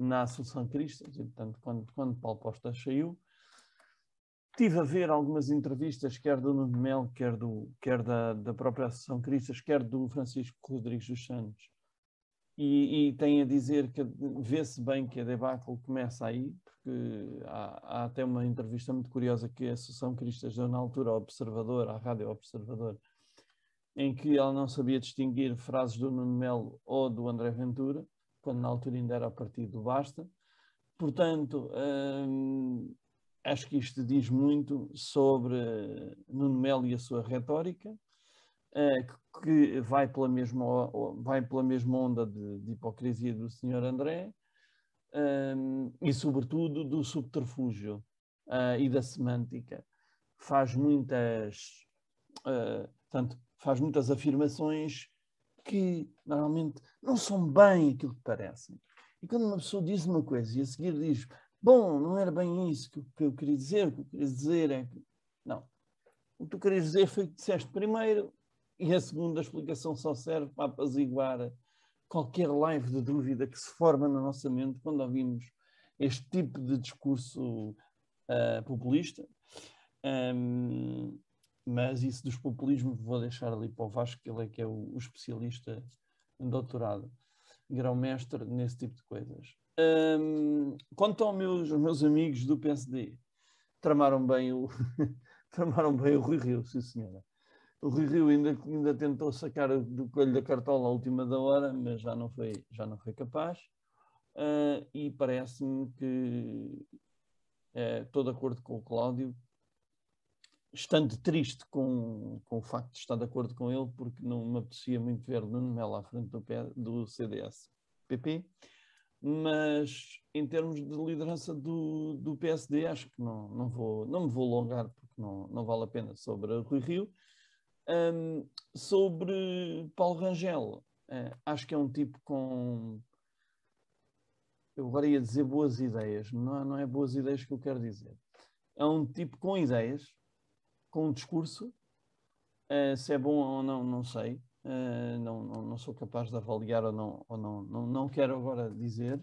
na Associação Cristas, portanto, quando, quando Paulo Costa saiu, tive a ver algumas entrevistas, quer do Nuno Mel, quer, do, quer da, da própria Associação Cristas, quer do Francisco Rodrigues dos Santos, e, e tem a dizer que vê-se bem que a debacle começa aí, porque há, há, até uma entrevista muito curiosa que a Associação Cristas deu na altura ao Observador, à Rádio Observador, em que ela não sabia distinguir frases do Nuno Melo ou do André Ventura, quando na altura ainda era a partido do Basta. Portanto, hum, acho que isto diz muito sobre Nuno Melo e a sua retórica, eh, que vai pela mesma, vai pela mesma onda de, de hipocrisia do Sr. André um, e, sobretudo, do subterfúgio uh, e da semântica. Faz muitas, uh, portanto, faz muitas afirmações que normalmente não são bem aquilo que parecem. E quando uma pessoa diz uma coisa e a seguir diz, bom, não era bem isso que, eu queria dizer, o que eu queria dizer é que. Não. O que tu querias dizer foi o que disseste primeiro, e a segunda explicação só serve para apaziguar qualquer live de dúvida que se forma na nossa mente quando ouvimos este tipo de discurso uh, populista. Um, mas isso dos populismos vou deixar ali para o Vasco, que ele é que é o, o especialista em doutorado, grão-mestre nesse tipo de coisas. Um, quanto aos meus, meus amigos do PSD, tramaram bem o, (laughs) tramaram bem o Rui Rio, sim senhora. O Rui Rio ainda, ainda tentou sacar do coelho da cartola à última da hora, mas já não foi, já não foi capaz. Uh, e parece-me que uh, estou de acordo com o Cláudio, estando triste com, com o facto de estar de acordo com ele, porque não me apetecia muito ver Nuno Melo à frente do, do CDS-PP, mas em termos de liderança do, do PSD, acho que não, não, vou, não me vou alongar, porque não, não vale a pena sobre Rui Rio. Um, sobre Paulo Rangel, uh, acho que é um tipo com. Eu agora ia dizer boas ideias, não, não é boas ideias que eu quero dizer. É um tipo com ideias, com um discurso. Uh, se é bom ou não, não sei. Uh, não, não, não, sou capaz de avaliar ou não, ou não, não, não quero agora dizer.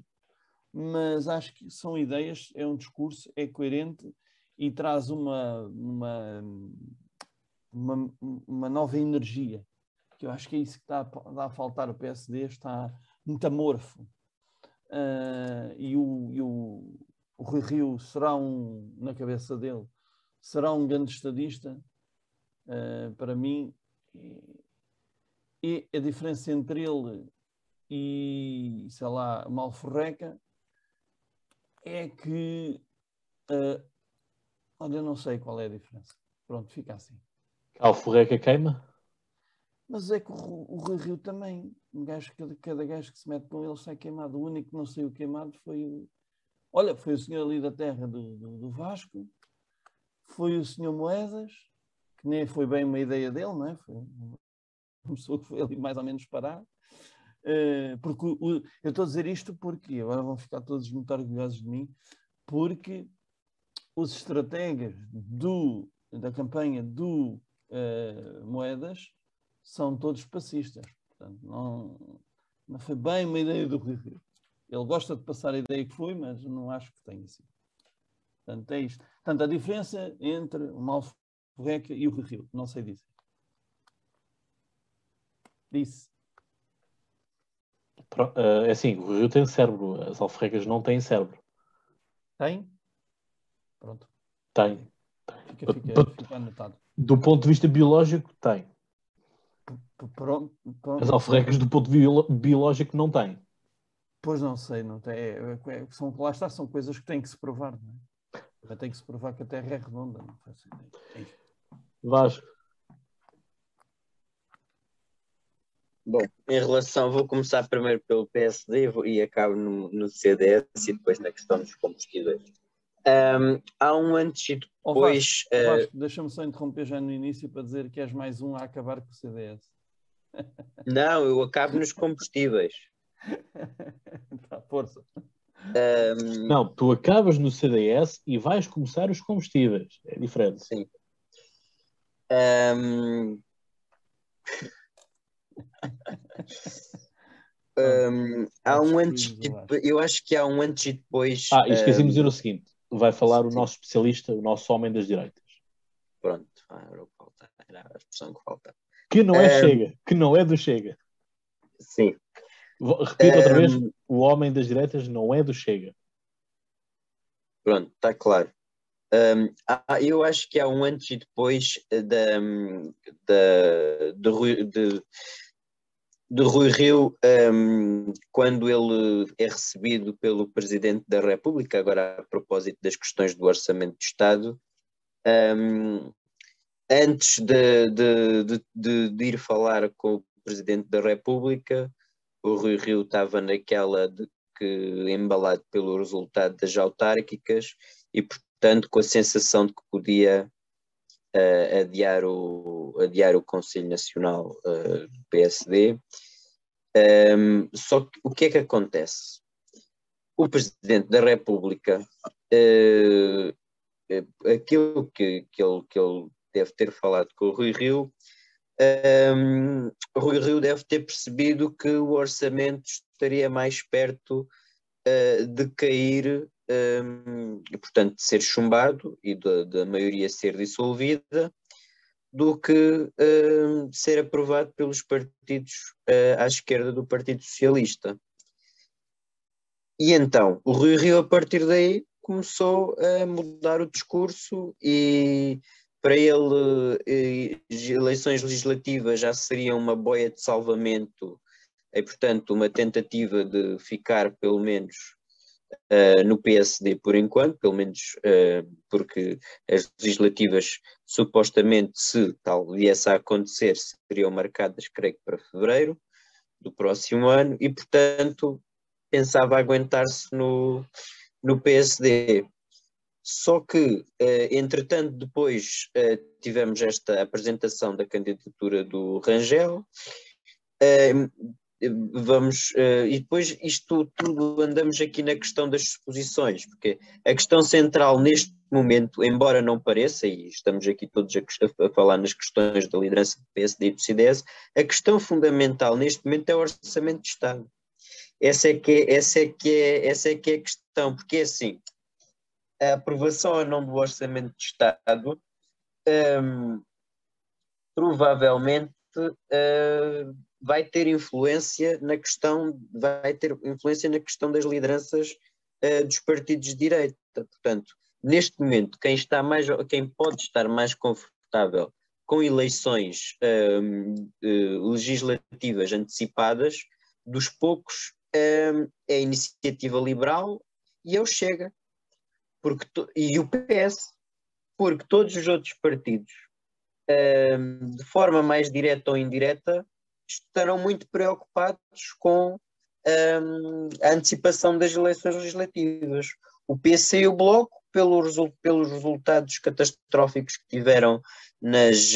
Mas acho que são ideias, é um discurso, é coerente e traz uma, uma uma, uma nova energia, que eu acho que é isso que está a, a faltar. O PSD está metamorfo. Uh, e o, e o, o Rui Rio será um, na cabeça dele, será um grande estadista, uh, para mim. E, a diferença entre ele e, sei lá, Malforreca é que. Uh, olha, eu não sei qual é a diferença. Pronto, fica assim. Alforreca queima? Mas é que o, o Rui Rio também, um gajo, cada, cada gajo que se mete com ele sai queimado. O único que não saiu queimado foi o. Olha, foi o senhor ali da terra do, do, do Vasco, foi o senhor Moedas, que nem foi bem uma ideia dele, não é? Foi uma pessoa que foi ali mais ou menos parar. Uh, porque o, eu estou a dizer isto porque agora vão ficar todos muito orgulhosos de mim, porque os estrategas do, da campanha do uh, moedas são todos passistas. Portanto, não, não foi bem uma ideia do Rui Rio. Ele gosta de passar a ideia que foi, mas não acho que tenha sido. Portanto, é isto. Portanto, a diferença entre o Malforreca e o Rio, não sei dizer. Disse. É assim, o Rio tem cérebro, as alforrecas não têm cérebro. Tem? Pronto. Tem. Fica, fica, fica anotado. Do ponto de vista biológico, tem. Pronto, pronto. As alforrecas, do ponto de vista biológico, não têm. Pois não sei, não tem. É, é, são, lá está, são coisas que têm que se provar, não é? Tem que se provar que a Terra é redonda, não faz ideia. É Vasco. Bom, em relação, vou começar primeiro pelo PSD e acabo no, no CDS e depois na questão dos combustíveis. Um, há um antes e depois. Oh, Vasco, uh... Vasco, Deixa-me só interromper já no início para dizer que és mais um a acabar com o CDS. Não, eu acabo nos combustíveis. (laughs) tá, força. Um... Não, tu acabas no CDS e vais começar os combustíveis. É diferente. Sim. (laughs) Um... um, há um antes e eu acho que há um antes e depois. Ah, esqueci de dizer o seguinte: vai falar o nosso especialista, o nosso homem das direitas. Pronto, era o que falta, era a expressão que falta. Que não é Chega, que não é do Chega. Sim. Repito outra vez: Ehm, o homem das diretas não é do Chega. Pronto, está claro. Hum, há- eu acho que há um antes e depois eh, da, da, de, Rui, de, de Rui Rio, hum, quando ele é recebido pelo Presidente da República, agora a propósito das questões do Orçamento de Estado, hum, antes de, de, de- de ir falar com o Presidente da República, o Rui Rio estava naquela de que, embalado pelo resultado das autárquicas, e portanto com a sensação de que podia eh, adiar, o, adiar o Conselho Nacional eh, do PSD. Ehm, só que o que é que acontece? O Presidente da República, eh, aquilo que, que, ele, que ele deve ter falado com o Rui Rio, o Rui Rio deve ter percebido que o orçamento estaria mais perto eh, de cair um, e, portanto, de ser chumbado e da, maioria ser dissolvida, do que um, ser aprovado pelos partidos uh, à esquerda do Partido Socialista. E então, o Rui Rio, a partir daí, começou a mudar o discurso e para ele eh, eleições legislativas já seriam uma boia de salvamento e, portanto, uma tentativa de ficar, pelo menos, uh, no PSD por enquanto, pelo menos uh, porque as legislativas, supostamente, se tal viesse a acontecer, seriam marcadas, creio que para fevereiro do próximo ano, e, portanto, pensava aguentar-se no, no PSD. Só que, uh, entretanto, depois tivemos esta apresentação da candidatura do Rangel, vamos uh, e depois isto tudo andamos aqui na questão das exposições, porque a questão central neste momento, embora não pareça, e estamos aqui todos a, a falar nas questões da liderança do PSD e do CDS, a questão fundamental neste momento é o orçamento de Estado. Essa é que é, essa é, que é, essa é, que é a questão, porque é assim, a aprovação ou não do orçamento de Estado um, provavelmente uh, vai ter influência na questão, vai ter influência na questão das lideranças uh, dos partidos de direita. Portanto, neste momento, quem está mais, quem pode estar mais confortável com eleições uh, legislativas antecipadas, dos poucos é a iniciativa liberal e eu chega porque e o PS, porque todos os outros partidos um, de forma mais direta ou indireta estarão muito preocupados com um, a antecipação das eleições legislativas. O PC e o Bloco, pelo pelos resultados catastróficos que tiveram nas,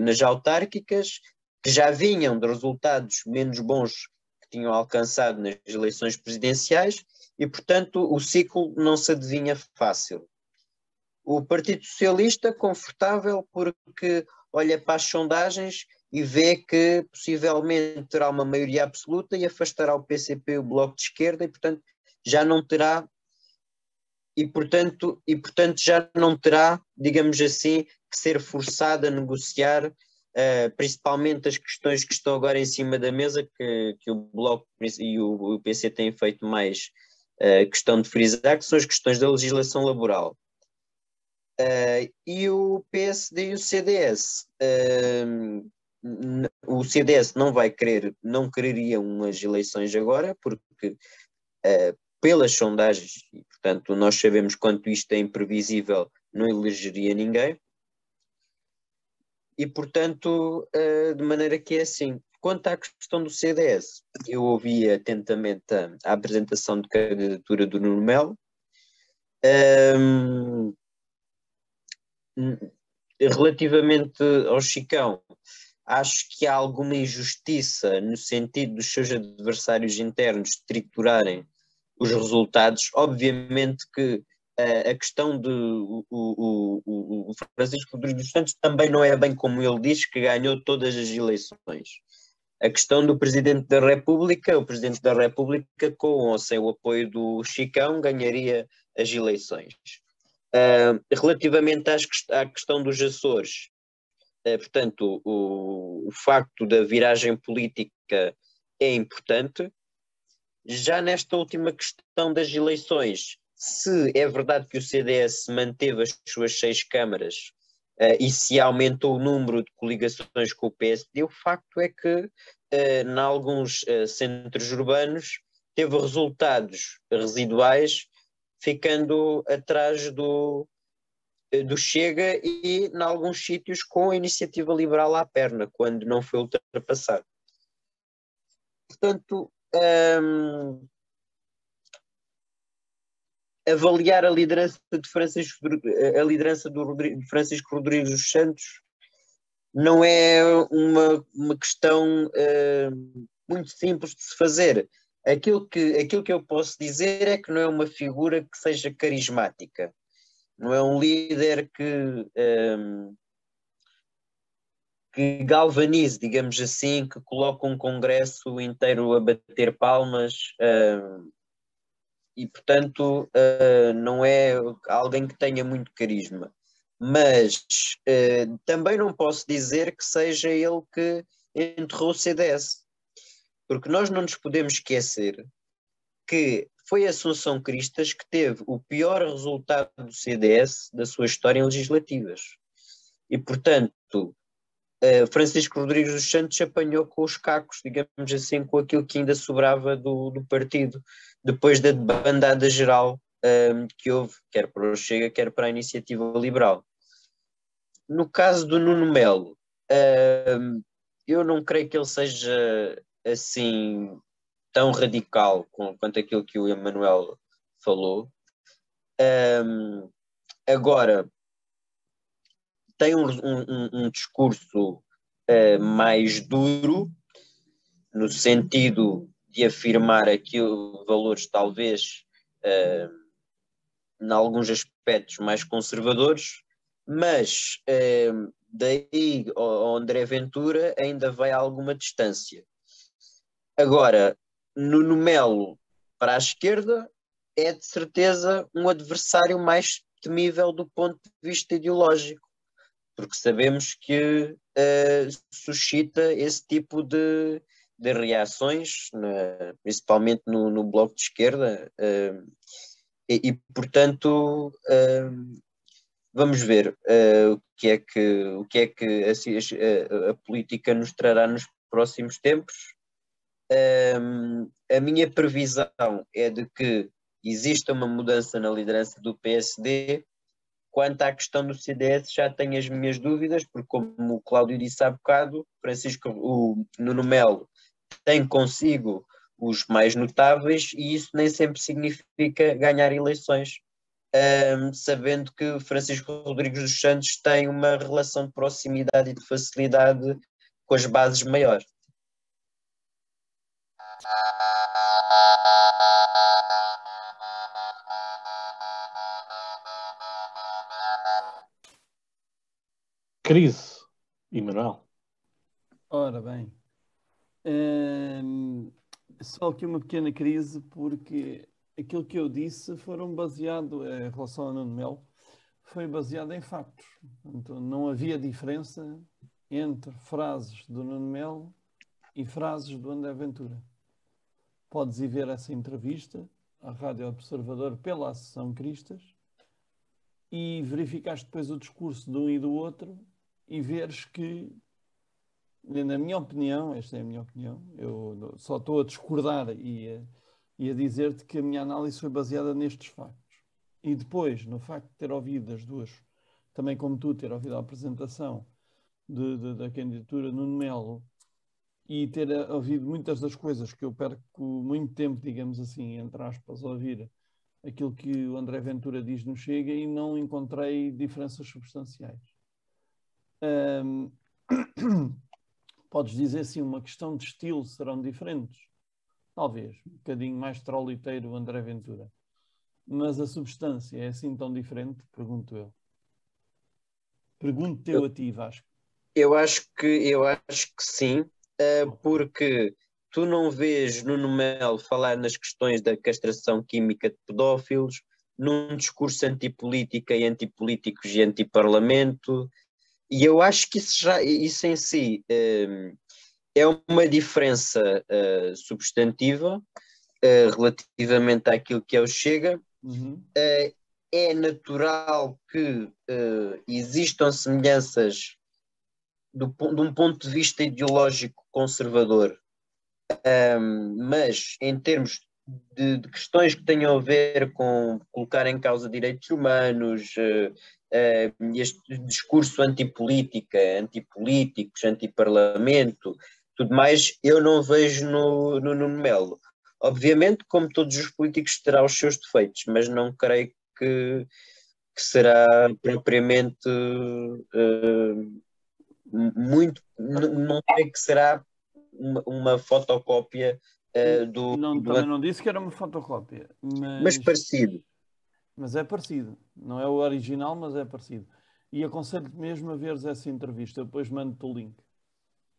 nas autárquicas, que já vinham de resultados menos bons que tinham alcançado nas eleições presidenciais, e, portanto, o ciclo não se adivinha fácil. O Partido Socialista, confortável, porque olha para as sondagens e vê que possivelmente terá uma maioria absoluta e afastará o PCP o Bloco de Esquerda e, portanto, já não terá e portanto, e, portanto já não terá, digamos assim, que ser forçado a negociar uh, principalmente as questões que estão agora em cima da mesa, que, que o Bloco e o, o PC têm feito mais uh, questão de frisar, que são as questões da legislação laboral. Uh, e o PSD e o CDS o CDS não vai querer, não quereria umas eleições agora, porque pelas sondagens, e portanto nós sabemos quanto isto é imprevisível, não elegeria ninguém. E portanto, uh, de maneira que é assim. Quanto à questão do CDS, eu ouvi atentamente a, a apresentação de candidatura do Nuno Melo. Um, relativamente ao Chicão, acho que há alguma injustiça no sentido dos seus adversários internos triturarem os resultados. Obviamente que a questão de o, o, o, o Francisco Rodrigues dos Santos também não é bem como ele diz, que ganhou todas as eleições. A questão do Presidente da República, o Presidente da República, com ou sem o apoio do Chicão, ganharia as eleições. Uh, relativamente às, à questão dos Açores, uh, portanto, o, o, facto da viragem política é importante, Já nesta última questão das eleições, se é verdade que o CDS manteve as suas seis câmaras uh, e se aumentou o número de coligações com o PSD, o facto é que, uh, em alguns uh, centros urbanos, teve resultados residuais, ficando atrás do, do Chega e, em alguns sítios, com a iniciativa liberal à perna, quando não foi ultrapassado. Portanto, um, avaliar a liderança de Francisco, a liderança do Rodrigo, de Francisco Rodrigues dos Santos não é uma, uma questão uh, muito simples de se fazer. Aquilo que, aquilo que eu posso dizer é que não é uma figura que seja carismática, não é um líder que, um, que galvanize, digamos assim, que coloque um congresso inteiro a bater palmas. Um, e, portanto, uh, não é alguém que tenha muito carisma. Mas uh, também não posso dizer que seja ele que enterrou o CDS, porque nós não nos podemos esquecer que foi a Assunção Cristas que teve o pior resultado do CDS da sua história em legislativas. E, portanto, uh, Francisco Rodrigues dos Santos apanhou com os cacos, digamos assim, com aquilo que ainda sobrava do, do partido depois da bandada geral um, que houve, quer para o Chega, quer para a Iniciativa Liberal. No caso do Nuno Melo, um, eu não creio que ele seja assim tão radical quanto aquilo que o Emanuel falou. Um, agora, tem um, um, um discurso uh, mais duro, no sentido de afirmar aqui valores talvez uh, em alguns aspectos mais conservadores, mas uh, daí ao André Ventura ainda vai a alguma distância. Agora, no Melo para a esquerda é de certeza um adversário mais temível do ponto de vista ideológico, porque sabemos que uh, suscita esse tipo de, de reações, na, principalmente no, no, bloco de esquerda, uh, e, e, portanto uh, vamos ver o que é que, o que, é que a, a, a política nos trará nos próximos tempos. a minha previsão é de que exista uma mudança na liderança do PSD. Quanto à questão do CDS, já tenho as minhas dúvidas, porque, como o Cláudio disse há bocado, Francisco, o Nuno Melo tem consigo os mais notáveis e isso nem sempre significa ganhar eleições, um, sabendo que Francisco Rodrigues dos Santos tem uma relação de proximidade e de facilidade com as bases maiores. Crise, Emanuel. Ora bem, só que uma pequena crise, porque aquilo que eu disse foram baseado, em relação ao Nuno Melo, foi baseado em factos. Então, não havia diferença entre frases do Nuno Melo e frases do André Ventura. Podes ir ver essa entrevista à Rádio Observador pela Associação Cristas e verificaste depois o discurso de um e do outro e veres que na minha opinião, esta é a minha opinião, eu só estou a discordar e a, e a dizer-te que a minha análise foi baseada nestes factos. E depois, no facto de ter ouvido as duas, também como tu, ter ouvido a apresentação de, de, da candidatura no Melo e ter ouvido muitas das coisas que eu perco muito tempo, digamos assim, entre aspas, a ouvir aquilo que o André Ventura diz no Chega e não encontrei diferenças substanciais. Um... (clears throat) podes dizer assim, uma questão de estilo serão diferentes. Talvez, um bocadinho mais troliteiro o André Ventura. Mas a substância é assim tão diferente? Pergunto eu. Pergunto-te eu a ti, Vasco. Eu acho que, eu acho que sim, uh, porque tu não vês Nuno Melo falar nas questões da castração química de pedófilos, num discurso antipolítica e antipolíticos e antiparlamento, e eu acho que isso, já, isso em si um, é uma diferença uh, substantiva uh, relativamente àquilo que é o Chega. Uhum. Uh, é natural que existam semelhanças do, de um ponto de vista ideológico conservador, um, mas em termos de, de, questões que tenham a ver com colocar em causa direitos humanos, uh, uh, este discurso antipolítica, antipolíticos, antiparlamento, tudo mais, eu não vejo no, no Nuno Melo. Obviamente, como todos os políticos, terá os seus defeitos, mas não creio que, que será propriamente uh, muito, não creio que será uma, uma fotocópia uh, do. Não, do... também não disse que era uma fotocópia, mas... mas parecido. Mas é parecido, não é o original, mas é parecido. E aconselho-te mesmo a veres essa entrevista, depois mando-te o link,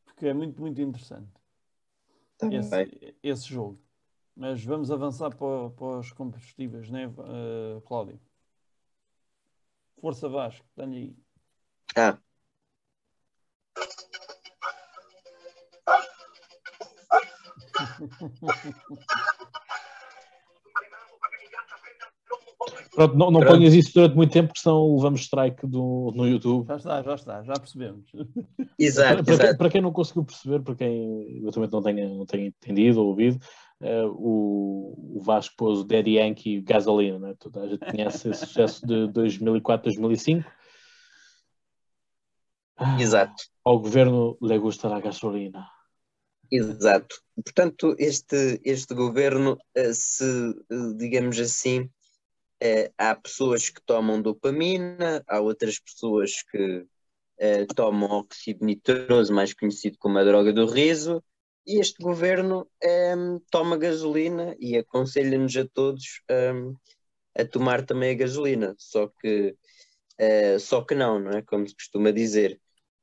porque é muito, muito interessante Tá esse, esse jogo. Mas vamos avançar para, para os combustíveis, né, uh, Cláudio? Força Vasco, tenho aí. Ah. Pronto, não, não Pronto. ponhas isso durante muito tempo, porque senão levamos strike do, no YouTube. Já está, já está, já percebemos. Exato, para, quem, exato. para quem não conseguiu perceber, para quem eventualmente não tenha, não tenha entendido ou ouvido, eh, o, o Vasco pôs o Daddy Yankee gasolina, né? Toda a gente conhece esse sucesso de 2004, 2005. Ah, Exato. Ao governo lhe gusta a gasolina. Exato. Portanto, este, este governo, eh, se, eh, digamos assim, eh, há pessoas que tomam dopamina, há outras pessoas que tomam óxido nitroso, mais conhecido como a droga do riso, e este governo em, toma gasolina e aconselha-nos a todos em, a tomar também a gasolina, só que, só que não, não é? Como se costuma dizer.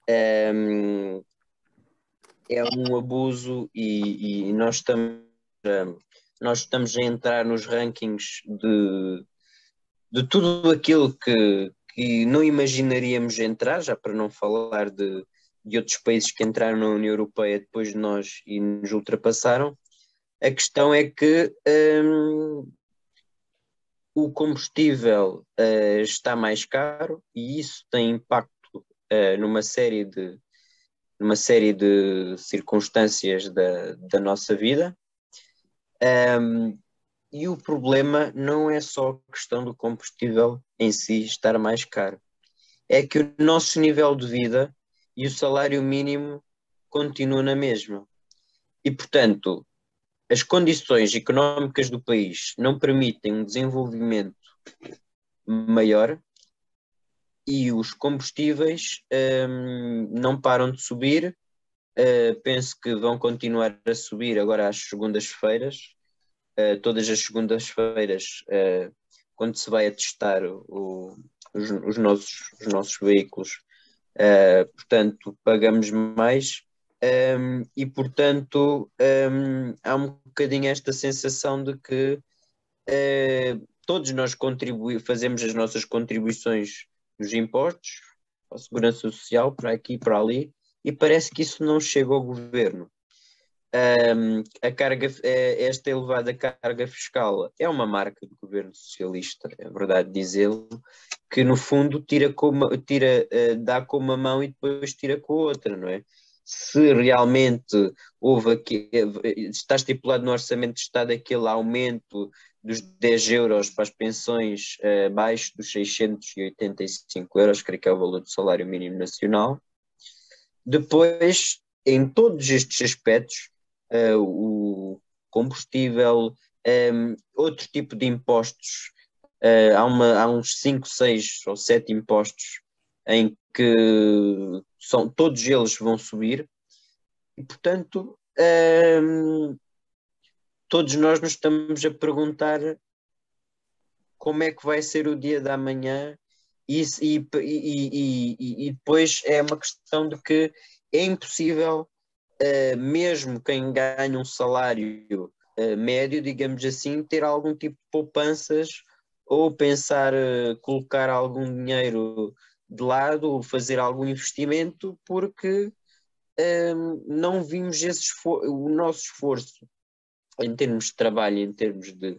Em, é um abuso e, e nós estamos a, nós estamos a entrar nos rankings de, de tudo aquilo que, que não imaginaríamos entrar, já para não falar de, de outros países que entraram na União Europeia depois de nós e nos ultrapassaram. A questão é que hum, o combustível uh, está mais caro e isso tem impacto uh, numa série de numa série de circunstâncias da, da nossa vida. Um, e o problema não é só a questão do combustível em si estar mais caro, é que o nosso nível de vida e o salário mínimo continua na mesma. E, portanto, as condições económicas do país não permitem um desenvolvimento maior e os combustíveis hum, não param de subir. Uh, penso que vão continuar a subir agora às segundas-feiras, uh, todas as segundas-feiras, uh, quando se vai a testar o, os, os, nossos, os nossos veículos. portanto, pagamos mais um, e, portanto, um, há um bocadinho esta sensação de que todos nós fazemos as nossas contribuições nos impostos, a segurança social, para aqui e para ali, e parece que isso não chega ao governo. Um, a carga, esta elevada carga fiscal é uma marca do governo socialista, é verdade dizê-lo, que no fundo tira com tira, uh, dá com uma mão e depois tira com a outra, não é? Se realmente houve aqui, está estipulado no Orçamento de Estado aquele aumento dos 10 euros para as pensões uh, abaixo dos 685 euros, creio que é o valor do salário mínimo nacional. Depois, em todos estes aspectos, uh, o combustível, um, outro tipo de impostos, uh, há, uma, há uns 5, 6 ou 7 impostos em que são, todos eles vão subir, e portanto, um, todos nós nos estamos a perguntar como é que vai ser o dia da manhã e, e, e, e, depois é uma questão de que é impossível, uh, mesmo quem ganha um salário uh, médio, digamos assim, ter algum tipo de poupanças ou pensar uh, colocar algum dinheiro de lado ou fazer algum investimento porque não vimos esse o nosso esforço em termos de trabalho, em termos de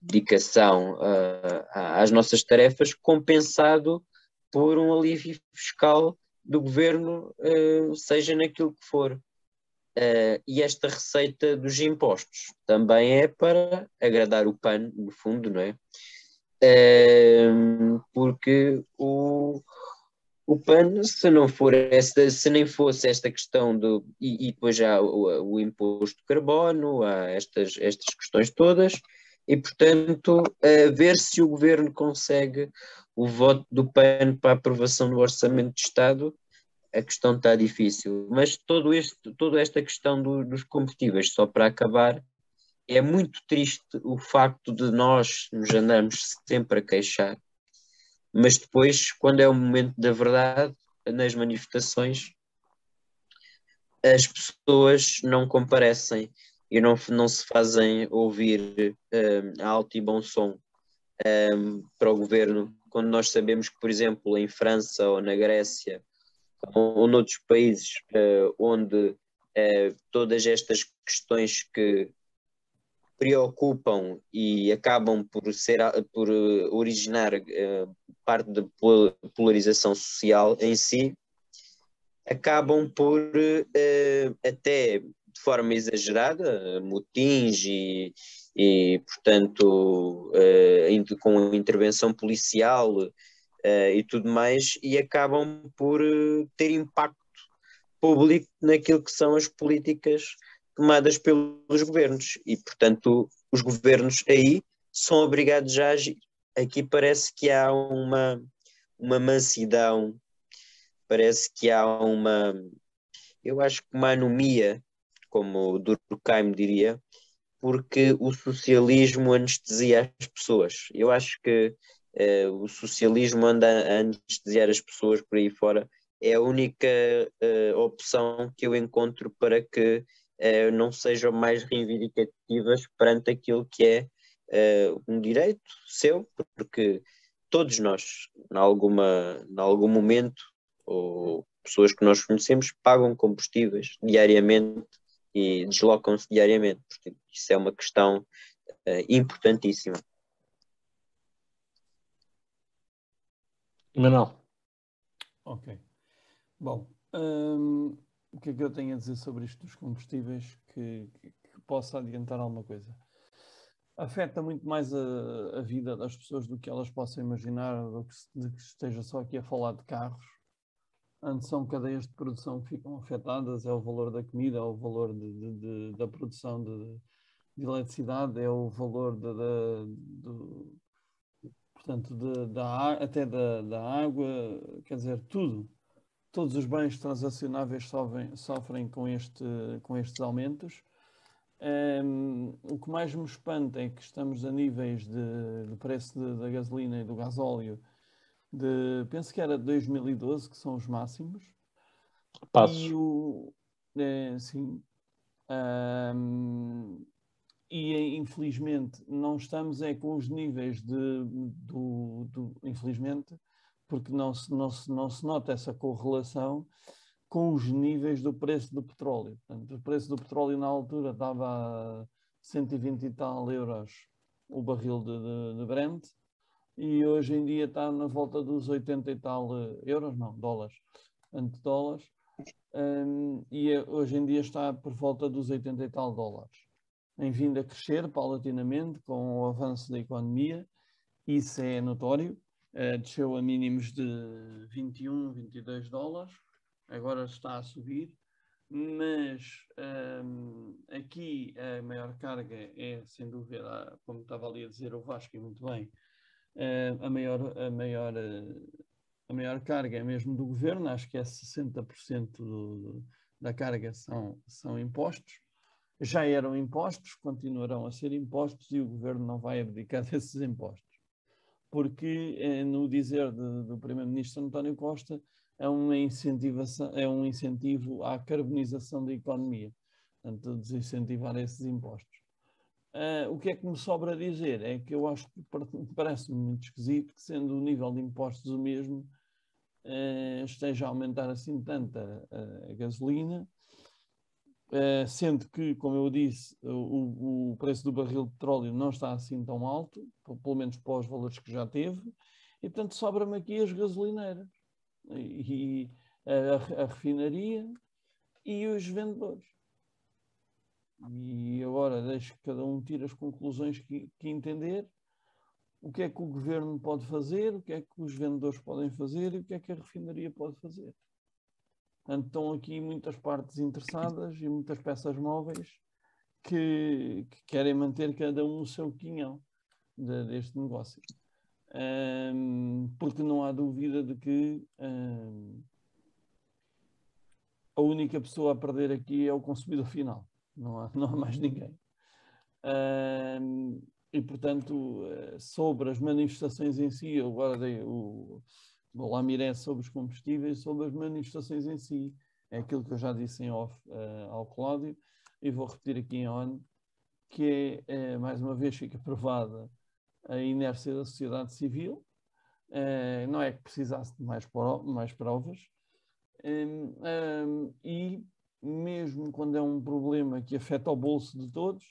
dedicação uh, às nossas tarefas, compensado por um alívio fiscal do governo, uh, seja naquilo que for. Uh, e esta receita dos impostos também é para agradar o PAN, no fundo, não é? Porque o, o PAN, se não for esta, se nem fosse esta questão do. E, e depois já o, o, imposto de carbono, há estas, estas questões todas, e portanto, uh, ver se o governo consegue o voto do PAN para a aprovação do Orçamento de Estado a questão está difícil. Mas todo este, toda esta questão do, dos combustíveis, só para acabar, é muito triste o facto de nós nos andarmos sempre a queixar, mas depois, quando é o momento da verdade, nas manifestações, as pessoas não comparecem e não, não se fazem ouvir um, alto e bom som um, para o governo, quando nós sabemos que, por exemplo, em França ou na Grécia ou noutros países uh, onde uh, todas estas questões que preocupam e acabam por ser por originar uh, parte da polarização social em si acabam por até de forma exagerada motins e, e portanto com intervenção policial uh, e tudo mais, e acabam por uh, ter impacto público naquilo que são as políticas tomadas pelos governos. E, portanto, os governos aí são obrigados a agir. Aqui parece que há uma, uma mansidão, parece que há uma, eu acho que uma anomia, como o Durkheim diria, porque o socialismo anestesia as pessoas. Eu acho que uh, o socialismo anda a anestesiar as pessoas por aí fora, é a única uh, opção que eu encontro para que uh, não sejam mais reivindicativas perante aquilo que é um direito seu, porque todos nós, em, alguma, em algum momento, ou pessoas que nós conhecemos, pagam combustíveis diariamente e deslocam-se diariamente. Portanto, isso é uma questão uh, importantíssima. Manuel. Ok. Bom, hum, o que é que eu tenho a dizer sobre isto dos combustíveis que, que, que possa adiantar alguma coisa? Afeta muito mais a, a, vida das pessoas do que elas possam imaginar, do que, de que esteja só aqui a falar de carros. Antes são cadeias de produção que ficam afetadas, é o valor da comida, é o valor de, de, de, da produção de, eletricidade, é o valor portanto, de, da, até da, da água, quer dizer, tudo. Todos os bens transacionáveis sofrem, sofrem com, este, com estes aumentos. Um, o que mais me espanta é que estamos a níveis de, de preço da gasolina e do gasóleo de, penso que era de 2012, que são os máximos. Passos. E o, é, sim. Um, e infelizmente não estamos é com os níveis de do, do infelizmente porque não se, não, se, não se nota essa correlação com os níveis do preço do petróleo. Portanto, o preço do petróleo na altura estava a 120 e tal euros o barril de, de, de Brent e hoje em dia está na volta dos 80 e tal euros, não, dólares, ante dólares, um, e é, hoje em dia está por volta dos 80 e tal dólares tem vindo a crescer paulatinamente com o avanço da economia, isso é notório. Uh, desceu a mínimos de 21, 22 dólares, agora está a subir, mas um, ehm, aqui a maior carga é, sem dúvida, como estava ali a dizer o Vasco, e muito bem, uh, a, maior, a, maior, uh, a maior carga é mesmo do governo, acho que é 60% do, da carga são, são impostos. Já eram impostos, continuarão a ser impostos e o governo não vai abdicar (laughs) desses impostos. Porque, eh, no dizer de, do primeiro-ministro António Costa, é, uma incentivação, é um incentivo à carbonização da economia, portanto, desincentivar esses impostos. Uh, o que é que me sobra dizer é que eu acho que (laughs) parece-me muito esquisito que, sendo o nível de impostos o mesmo, uh, esteja a aumentar assim tanto a, a gasolina Uh, sendo que, como eu disse, o, o, preço do barril de petróleo não está assim tão alto, pelo menos para os valores que já teve, e portanto sobra-me aqui as gasolineiras, e, a, a, refinaria e os vendedores. E agora deixo que cada um tire as conclusões que, que entender, o que é que o governo pode fazer, o que é que os vendedores podem fazer e o que é que a refinaria pode fazer. Portanto, estão aqui muitas partes interessadas e muitas peças móveis que, que querem manter cada um o seu quinhão de, deste negócio. Um, porque não há dúvida de que um, a única pessoa a perder aqui é o consumidor final, não há, (laughs) não há mais ninguém. Um, e, portanto, eh, sobre as manifestações em si, eu agora dei o, o Lamiré sobre os combustíveis, sobre as manifestações em si. É aquilo que eu já disse em off uh, ao Cláudio e vou repetir aqui em on, que é, uh, mais uma vez fica provada a inércia da sociedade civil. Uh, não é que precisasse de mais, mais provas. Um, um, e mesmo quando é um problema que afeta o bolso de todos,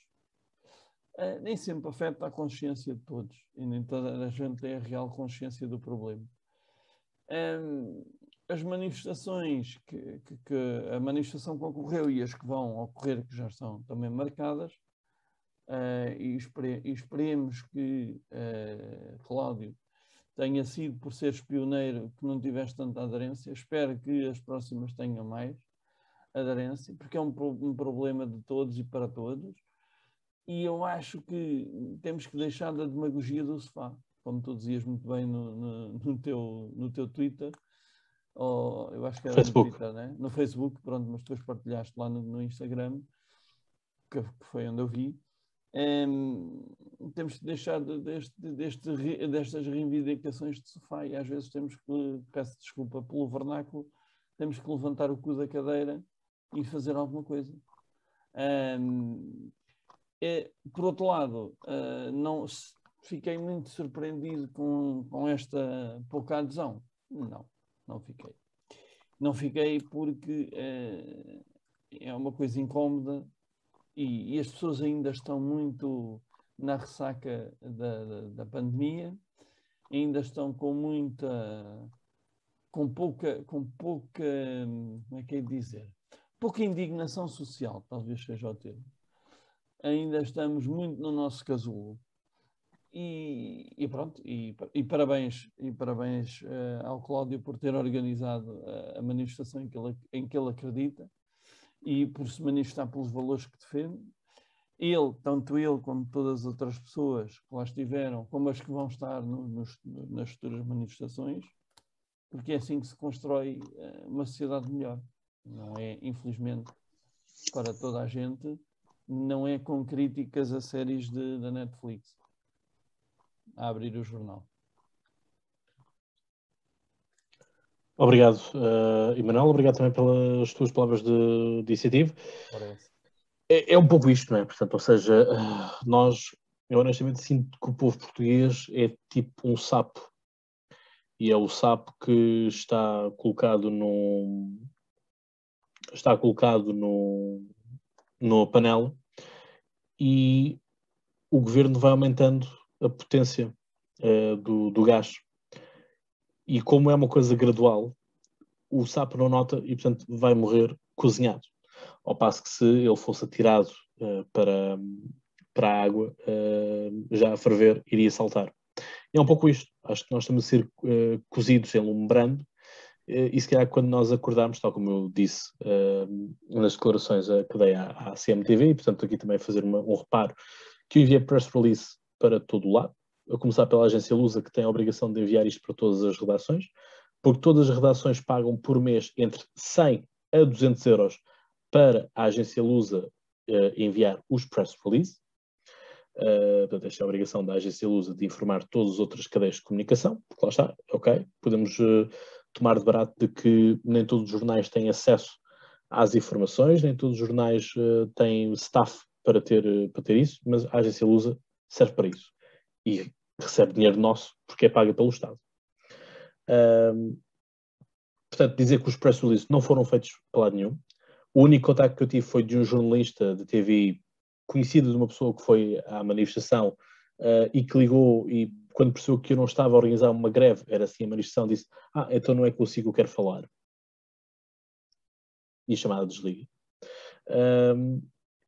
nem sempre afeta a consciência de todos. E nem toda a gente tem a real consciência do problema. Um, as manifestações que, que, que, a manifestação que ocorreu e as que vão ocorrer, que já estão também marcadas, uh, e, espere, e, esperemos que uh, Cláudio tenha sido, por seres pioneiro, que não tiveste tanta aderência. Espero que as próximas tenham mais aderência, porque é um, um problema de todos e para todos. E eu acho que temos que deixar da demagogia do sofá como tu dizias muito bem no, no, no teu, no teu Twitter, ou eu acho que era Facebook. no Twitter, né? no Facebook, pronto, mas depois partilhaste lá no, no Instagram, que, que, foi onde eu vi. Um, temos que deixar deste, deste, destas reivindicações de sofá e às vezes temos que, peço desculpa pelo vernáculo, temos que levantar o cu da cadeira e fazer alguma coisa. Um, é, por outro lado, uh, não, fiquei muito surpreendido com, com esta pouca adesão. Não, não fiquei. Não fiquei porque é, é uma coisa incómoda e, e, as pessoas ainda estão muito na ressaca da, da, da pandemia, ainda estão com muita, com pouca, com pouca, como é que é dizer? Pouca indignação social, talvez seja o termo. Ainda estamos muito no nosso casulo e, e, pronto, e, e, parabéns, e parabéns uh, ao Cláudio por ter organizado uh, a manifestação em que, ele, em que ele acredita e por se manifestar pelos valores que defende. Ele, tanto ele como todas as outras pessoas que lá estiveram, como as que vão estar no, nos, nas futuras manifestações, porque é assim que se constrói uh, uma sociedade melhor. Não é, infelizmente, para toda a gente, não é com críticas a séries da Netflix a abrir o jornal. Obrigado, uh, Emanuel. Obrigado também pelas tuas palavras de, de incentivo. É, é, um pouco isto, não é? Portanto, ou seja, uh, nós, eu honestamente sinto que o povo português é tipo um sapo. E é o sapo que está colocado no. está colocado no, no panela e o governo vai aumentando a potência uh, do, do gás. E como é uma coisa gradual, o sapo não nota e, portanto, vai morrer cozinhado. Ao passo que se ele fosse atirado uh, para, para a água, uh, já a ferver, iria saltar. E é um pouco isto. Acho que nós estamos a ser uh, cozidos em lumbrando e se calhar quando nós acordarmos, tal como eu disse nas declarações que dei à, à CMTV, e portanto aqui também fazer uma, um reparo, que eu enviei press release para todo o lado, a começar pela agência Lusa, que tem a obrigação de enviar isto para todas as redações, porque todas as redações pagam por mês entre 100 a 200 euros para a agência Lusa uh, enviar os press release. Uh, portanto, esta é a obrigação da agência Lusa de informar todas as outras cadeias de comunicação, porque lá está, ok, podemos uh, tomar de barato de que nem todos os jornais têm acesso às informações, nem todos os jornais têm staff para ter, para ter isso, mas a agência Lusa serve para isso. E recebe dinheiro nosso porque é paga pelo Estado. Um, portanto, dizer que os press releases não foram feitos para lado nenhum. O único contacto que eu tive foi de um jornalista de TV conhecido de uma pessoa que foi à manifestação uh, e que ligou e quando percebeu que eu não estava a organizar uma greve, era assim a manifestação, disse, ah, então não é consigo que eu quero falar. E a chamada desliga. Um,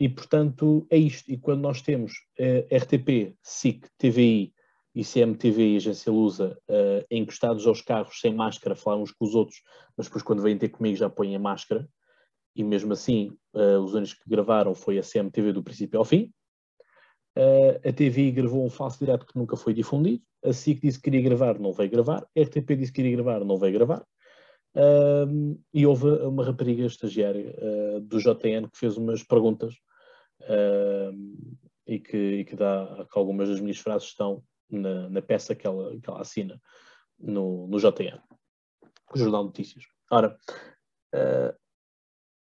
e, portanto, é isto. E quando nós temos uh, RTP, SIC, TVI e CMTV e Agência Lusa uh, encostados aos carros sem máscara, falar uns com os outros, mas depois quando vêm ter comigo já põem a máscara, e mesmo assim uh, os únicos que gravaram foi a CMTV do princípio ao fim. Uh, a TV gravou um falso direto que nunca foi difundido. A SIC disse que queria gravar, não veio gravar. A RTP disse que queria gravar, não veio gravar. E houve uma rapariga estagiária do JN que fez umas perguntas e que, e, que, dá que algumas das minhas frases estão na, na peça que ela, que ela assina no, no JN, Jornal de Notícias. Ora, uh,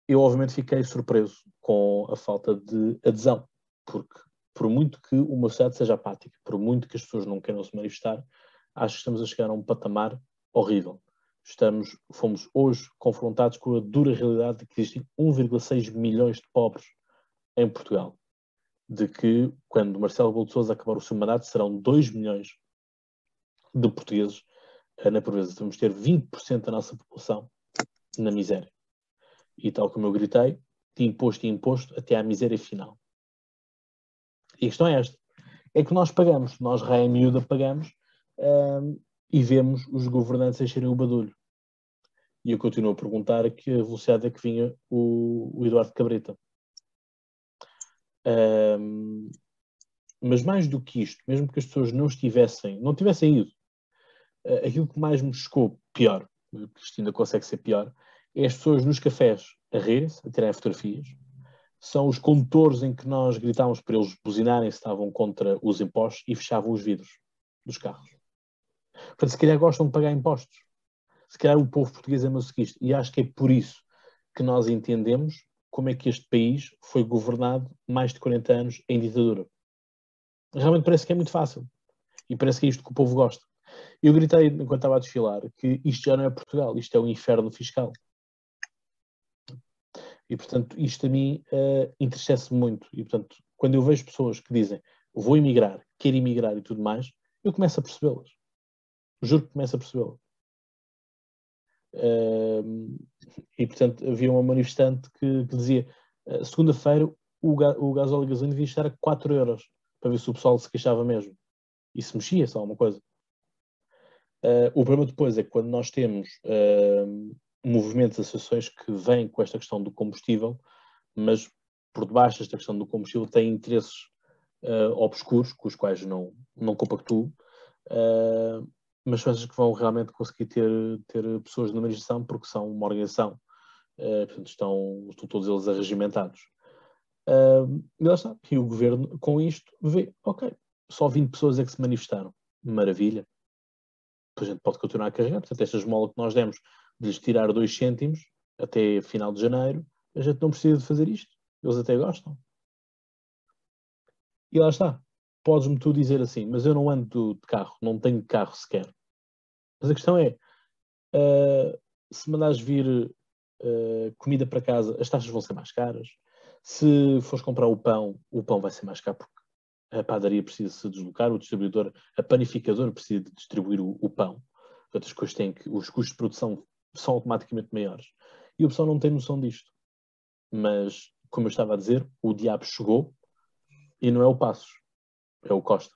eu obviamente fiquei surpreso com a falta de adesão, porque por muito que uma sociedade seja apática, por muito que as pessoas não queiram se manifestar, acho que estamos a chegar a um patamar horrível. Estamos, fomos hoje confrontados com a dura realidade de que existem 1,6 milhões de pobres em Portugal. De que, quando Marcelo Rebelo de Sousa acabar o seu mandato, serão 2 milhões de portugueses na pobreza. Vamos ter 20% da nossa população na miséria e tal como eu gritei, de imposto e imposto até à miséria final. E a questão é esta: é que nós pagamos, nós, raia miúda, pagamos um, e vemos os governantes encherem o badulho. E eu continuo a perguntar a que velocidade é que vinha o, o Eduardo Cabrita. Um, mas mais do que isto, mesmo que as pessoas não estivessem, não tivessem ido, uh, aquilo que mais me chocou, pior, que isto ainda consegue ser pior, é as pessoas nos cafés a rir-se, a tirarem fotografias. São os condutores em que nós gritávamos para eles buzinarem se estavam contra os impostos e fechavam os vidros dos carros. Portanto, se calhar gostam de pagar impostos. Se calhar o povo português é masoquista. E acho que é por isso que nós entendemos como é que este país foi governado mais de 40 anos em ditadura. Realmente parece que é muito fácil. E parece que é isto que o povo gosta. Eu gritei enquanto estava a desfilar que isto já não é Portugal, isto é um inferno fiscal. E, portanto, isto a mim uh, entristece-me muito. E, portanto, quando eu vejo pessoas que dizem vou emigrar, quero emigrar e tudo mais, eu começo a percebê-las. Juro que começo a percebê-las. Uh, e, portanto, havia uma manifestante que, que dizia uh, segunda-feira o, ga o gasóleo e gasolina devia estar a 4 euros para ver se o pessoal se queixava mesmo. E se mexia só uma coisa. Uh, o problema depois é que quando nós temos movimentos, associações que vêm com esta questão do combustível, mas por debaixo desta questão do combustível têm interesses uh, obscuros, com os quais não, não compactuo, mas são essas que vão realmente conseguir ter, ter pessoas na administração porque são uma organização, uh, portanto estão, estão todos eles arregimentados. Uh, e lá está. E o governo, com isto, vê, ok, só 20 pessoas é que se manifestaram. Maravilha. A gente pode continuar a carregar. Portanto, esta esmola que nós demos de lhes tirar 2 cêntimos até final de janeiro, a gente não precisa de fazer isto. Eles até gostam. E lá está. Podes-me tu dizer assim, mas eu não ando de carro, não tenho carro sequer. Mas a questão é, uh, se mandares vir uh, comida para casa, as taxas vão ser mais caras. Se fores comprar o pão, o pão vai ser mais caro porque a padaria precisa se deslocar, o distribuidor, a panificadora precisa de distribuir o, o pão. Outras coisas têm que, os custos de produção são automaticamente maiores. E o pessoal não tem noção disto. Mas, como eu estava a dizer, o diabo chegou e não é o Passos, é o Costa.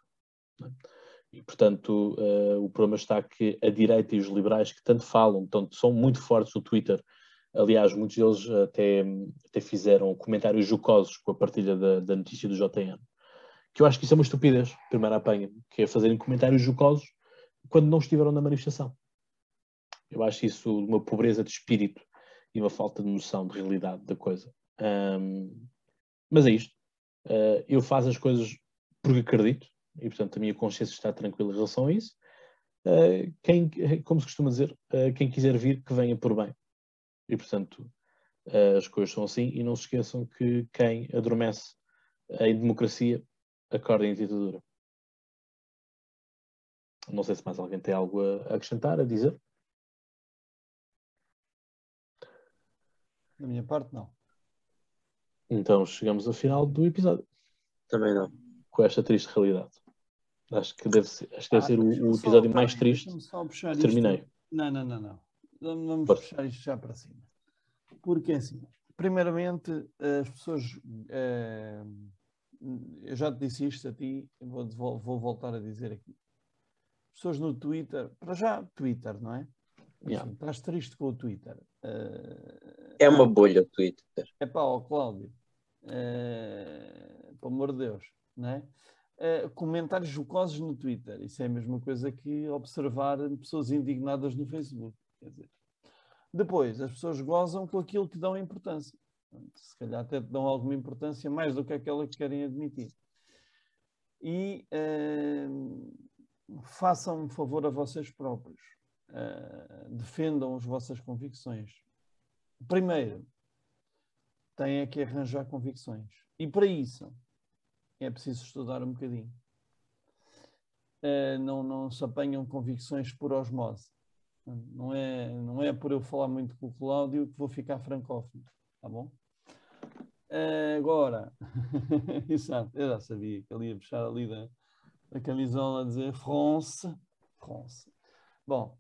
E, portanto, uh, o problema está que a direita e os liberais que tanto falam, tanto são muito fortes no Twitter, aliás, muitos deles até, até fizeram comentários jocosos com a partilha da, da notícia do JN, que eu acho que isso é uma estupidez, primeira apanha, que é fazerem comentários jocosos quando não estiveram na manifestação. Eu acho isso uma pobreza de espírito e uma falta de noção de realidade da coisa. Um, mas é isto. Uh, eu faço as coisas porque acredito e, portanto, a minha consciência está tranquila em relação a isso. Uh, quem, como se costuma dizer, uh, quem quiser vir, que venha por bem. E, portanto, as coisas são assim. E não se esqueçam que quem adormece em democracia acorda em ditadura. Não sei se mais alguém tem algo a acrescentar, a dizer. Da minha parte, não. Então chegamos ao final do episódio, Também não. Com esta triste realidade. Acho que deve ser, acho que deve Ah, ser o, o só- episódio tá mais bem, triste. só que isto. terminei. Não, não, não, não. Vamos Força. puxar isto já para cima. Porque assim, primeiramente, as pessoas. eh, eu já te disse isto a ti, vou, vou- voltar a dizer aqui. Pessoas no Twitter, para já Twitter, não é? Yeah. Assim, estás triste com o Twitter. Eh, É uma bolha o Twitter. é pá, ó Cláudio, eh, pelo amor de Deus, não é? Eh, comentários jocosos no Twitter, isso é a mesma coisa que observar pessoas indignadas no Facebook. Quer dizer. Depois, as pessoas gozam com aquilo que dão importância. Se calhar até dão alguma importância mais do que aquela que querem admitir. E eh, façam um favor a vocês próprios. Eh, defendam as vossas convicções. Primeiro, têm é que arranjar convicções. E para isso é preciso estudar um bocadinho. Eh, não, não se apanham convicções por osmose. Não é, não é por eu falar muito com o Cláudio que vou ficar francófono. Tá bom? Eh, agora, (laughs) exato, eu já sabia que ele ia puxar ali da, da camisola a dizer France. France. Bom,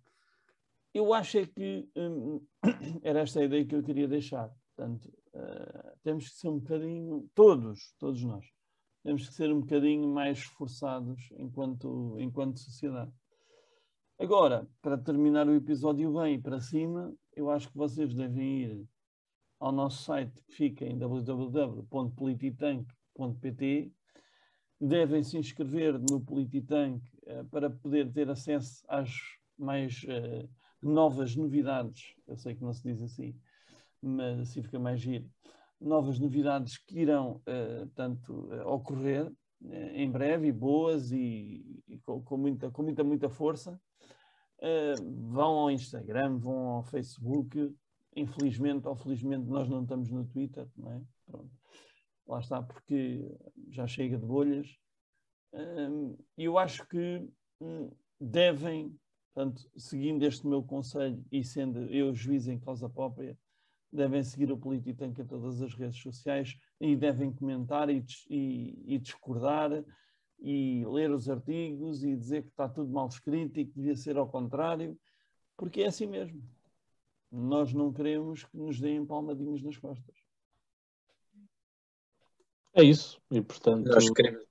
eu acho é que hum, (coughs) era esta a ideia que eu queria deixar. Portanto, eh, temos que ser um bocadinho, todos, todos nós, temos que ser um bocadinho mais esforçados enquanto, enquanto sociedade. Agora, para terminar o episódio bem para cima, eu acho que vocês devem ir ao nosso site que fica em www.polititank.pt devem se inscrever no Polititank eh, para poder ter acesso às mais eh, novas novidades. Eu sei que não se diz assim, mas assim fica mais giro. Novas novidades que irão, eh, tanto eh, ocorrer eh, em breve, boas e, e com, com muita, com muita, muita força. Vão ao Instagram, vão ao Facebook. Infelizmente ou felizmente nós não estamos no Twitter, não é? Pronto. Lá está, porque já chega de bolhas. Hum, E eu acho que hum, devem, portanto, seguindo este meu conselho e sendo eu juiz em causa própria, devem seguir o Polititank em todas as redes sociais e devem comentar e, e- e discordar e ler os artigos e dizer que está tudo mal escrito e que devia ser ao contrário, porque é assim mesmo. Nós não queremos que nos deem palmadinhos nas costas. É isso. E portanto, Nós queremos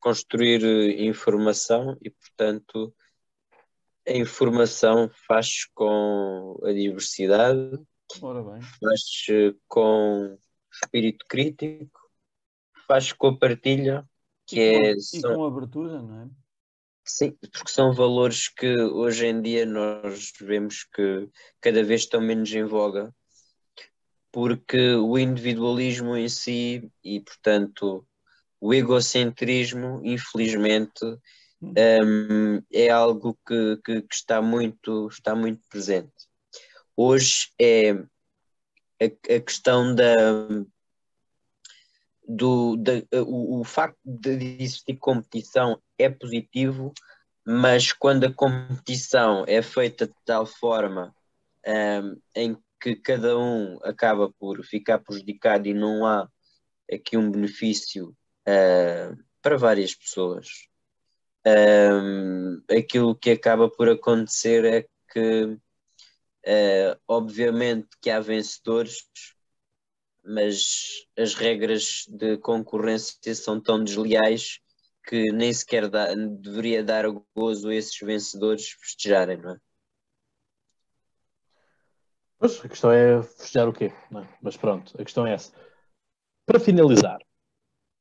construir eh, informação e, portanto, a informação faz com a diversidade, Ora bem. faz eh, com espírito crítico, faz com a partilha, que e, com, é, e são, com abertura, não é? sim, porque são valores que hoje em dia nós vemos que cada vez estão menos em voga, porque o individualismo em si e, portanto, o egocentrismo, infelizmente, hum, é algo que, que- que está, muito, está muito presente. Hoje é a, a questão da, do, da, o, o facto de existir competição é positivo, mas quando a competição é feita de tal forma hum, em que cada um acaba por ficar prejudicado e não há aqui um benefício ah, para várias pessoas. Hum, aquilo que acaba por acontecer é que, ah, obviamente, que há vencedores, mas as regras de concorrência são tão desleais que nem sequer dá- deveria dar gozo a esses vencedores festejarem, não é? Pois, a questão é festejar o quê? não é? Mas pronto, a questão é essa. Para finalizar,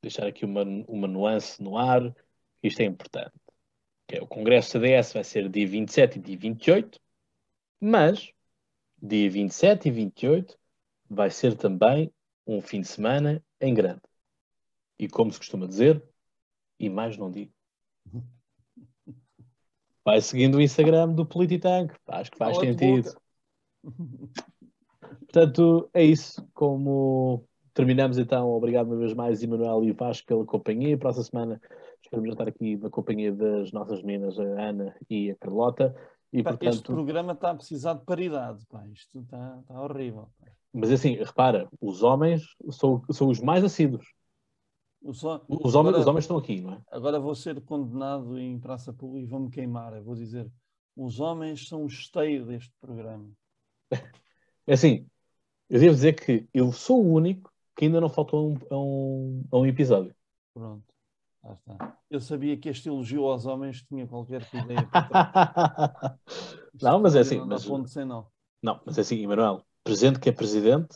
deixar aqui uma, uma nuance no ar, isto é importante. Que é, o Congresso CDS vai ser dia 27 e dia 28, mas dia 27 e 28 vai ser também um fim de semana em grande. E como se costuma dizer, e mais não digo. (laughs) Vai seguindo o Instagram do Polititank, acho que faz Cala-te sentido. Portanto, é isso. Como terminamos então, obrigado uma vez mais, Emanuel e Vasco, pela companhia. Próxima semana esperamos já estar aqui na companhia das nossas meninas, a Ana e a Carlota. E Pá, Este portanto, programa está a precisar de paridade. Pá. Isto está, está horrível. pá. Mas assim, repara, os homens são, são os mais assíduos. Os, Os homens, Agora- os homens estão aqui, não é? Agora vou ser condenado em praça pública e vou-me queimar. Eu vou dizer: os homens são o esteio deste programa. (laughs) É assim, eu devo dizer que eu sou o único que ainda não faltou a um, a um, a um episódio. Pronto. Lá está. Eu sabia que este elogio aos homens tinha qualquer (laughs) ideia. não, mas é assim, não mas, sem nó. não, mas é assim, Emanuel, presidente que é presidente,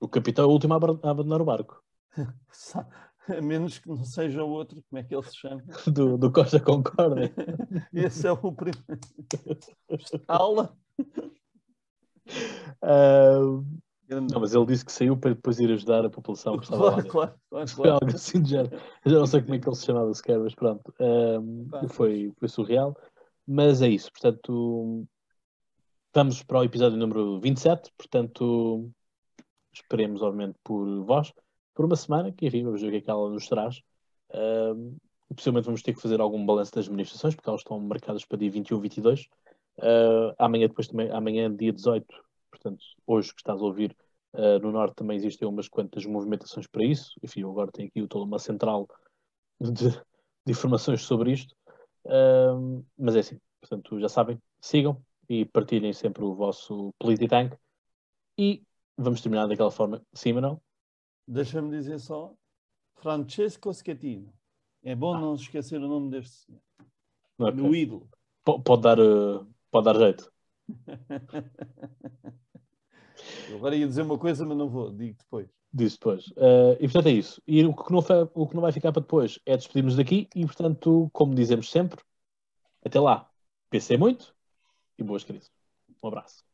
o capitão é o último a abandonar o barco. (laughs) A menos que não seja o outro, como é que ele se chama? (laughs) Do, do Costa Concórdia. Esse é o primeiro. Aula. Ah, não, mas ele disse que saiu para depois ir ajudar a população que estava lá. Claro, dentro. claro, claro, (laughs) claro. algo assim de género. Já não sei como é que ele se chamava sequer, mas pronto. Pá. foi, foi surreal. Mas é isso. Portanto, vamos para o episódio número 27. Portanto, esperemos, obviamente, por vós, por uma semana, que enfim, vamos ver o que é que ela nos traz. Ahm, possivelmente vamos ter que fazer algum balanço das manifestações, porque elas estão marcadas para dia 21 e 22. Ah, amanhã, depois também, amanhã, dia 18, portanto, hoje que estás a ouvir, ah, no Norte também existem umas quantas movimentações para isso. Enfim, eu agora tenho aqui toda uma central de, de informações sobre isto. Ahm, mas é assim, portanto, já sabem, sigam e partilhem sempre o vosso Polititank. E vamos terminar daquela forma. Sim, Manuel? Deixa-me dizer só: Francesco Schettino. É bom Ah. não esquecer o nome deste senhor. É? Meu ídolo. Po- Pode dar, ah, pode dar jeito. (laughs) Eu agora ia dizer uma coisa, mas não vou, digo depois. Disso depois. Ah, e portanto é isso. E o que, não fa- o que não vai ficar para depois é despedirmos daqui e, portanto, como dizemos sempre, até lá. Pensei muito e boas crises. Um abraço.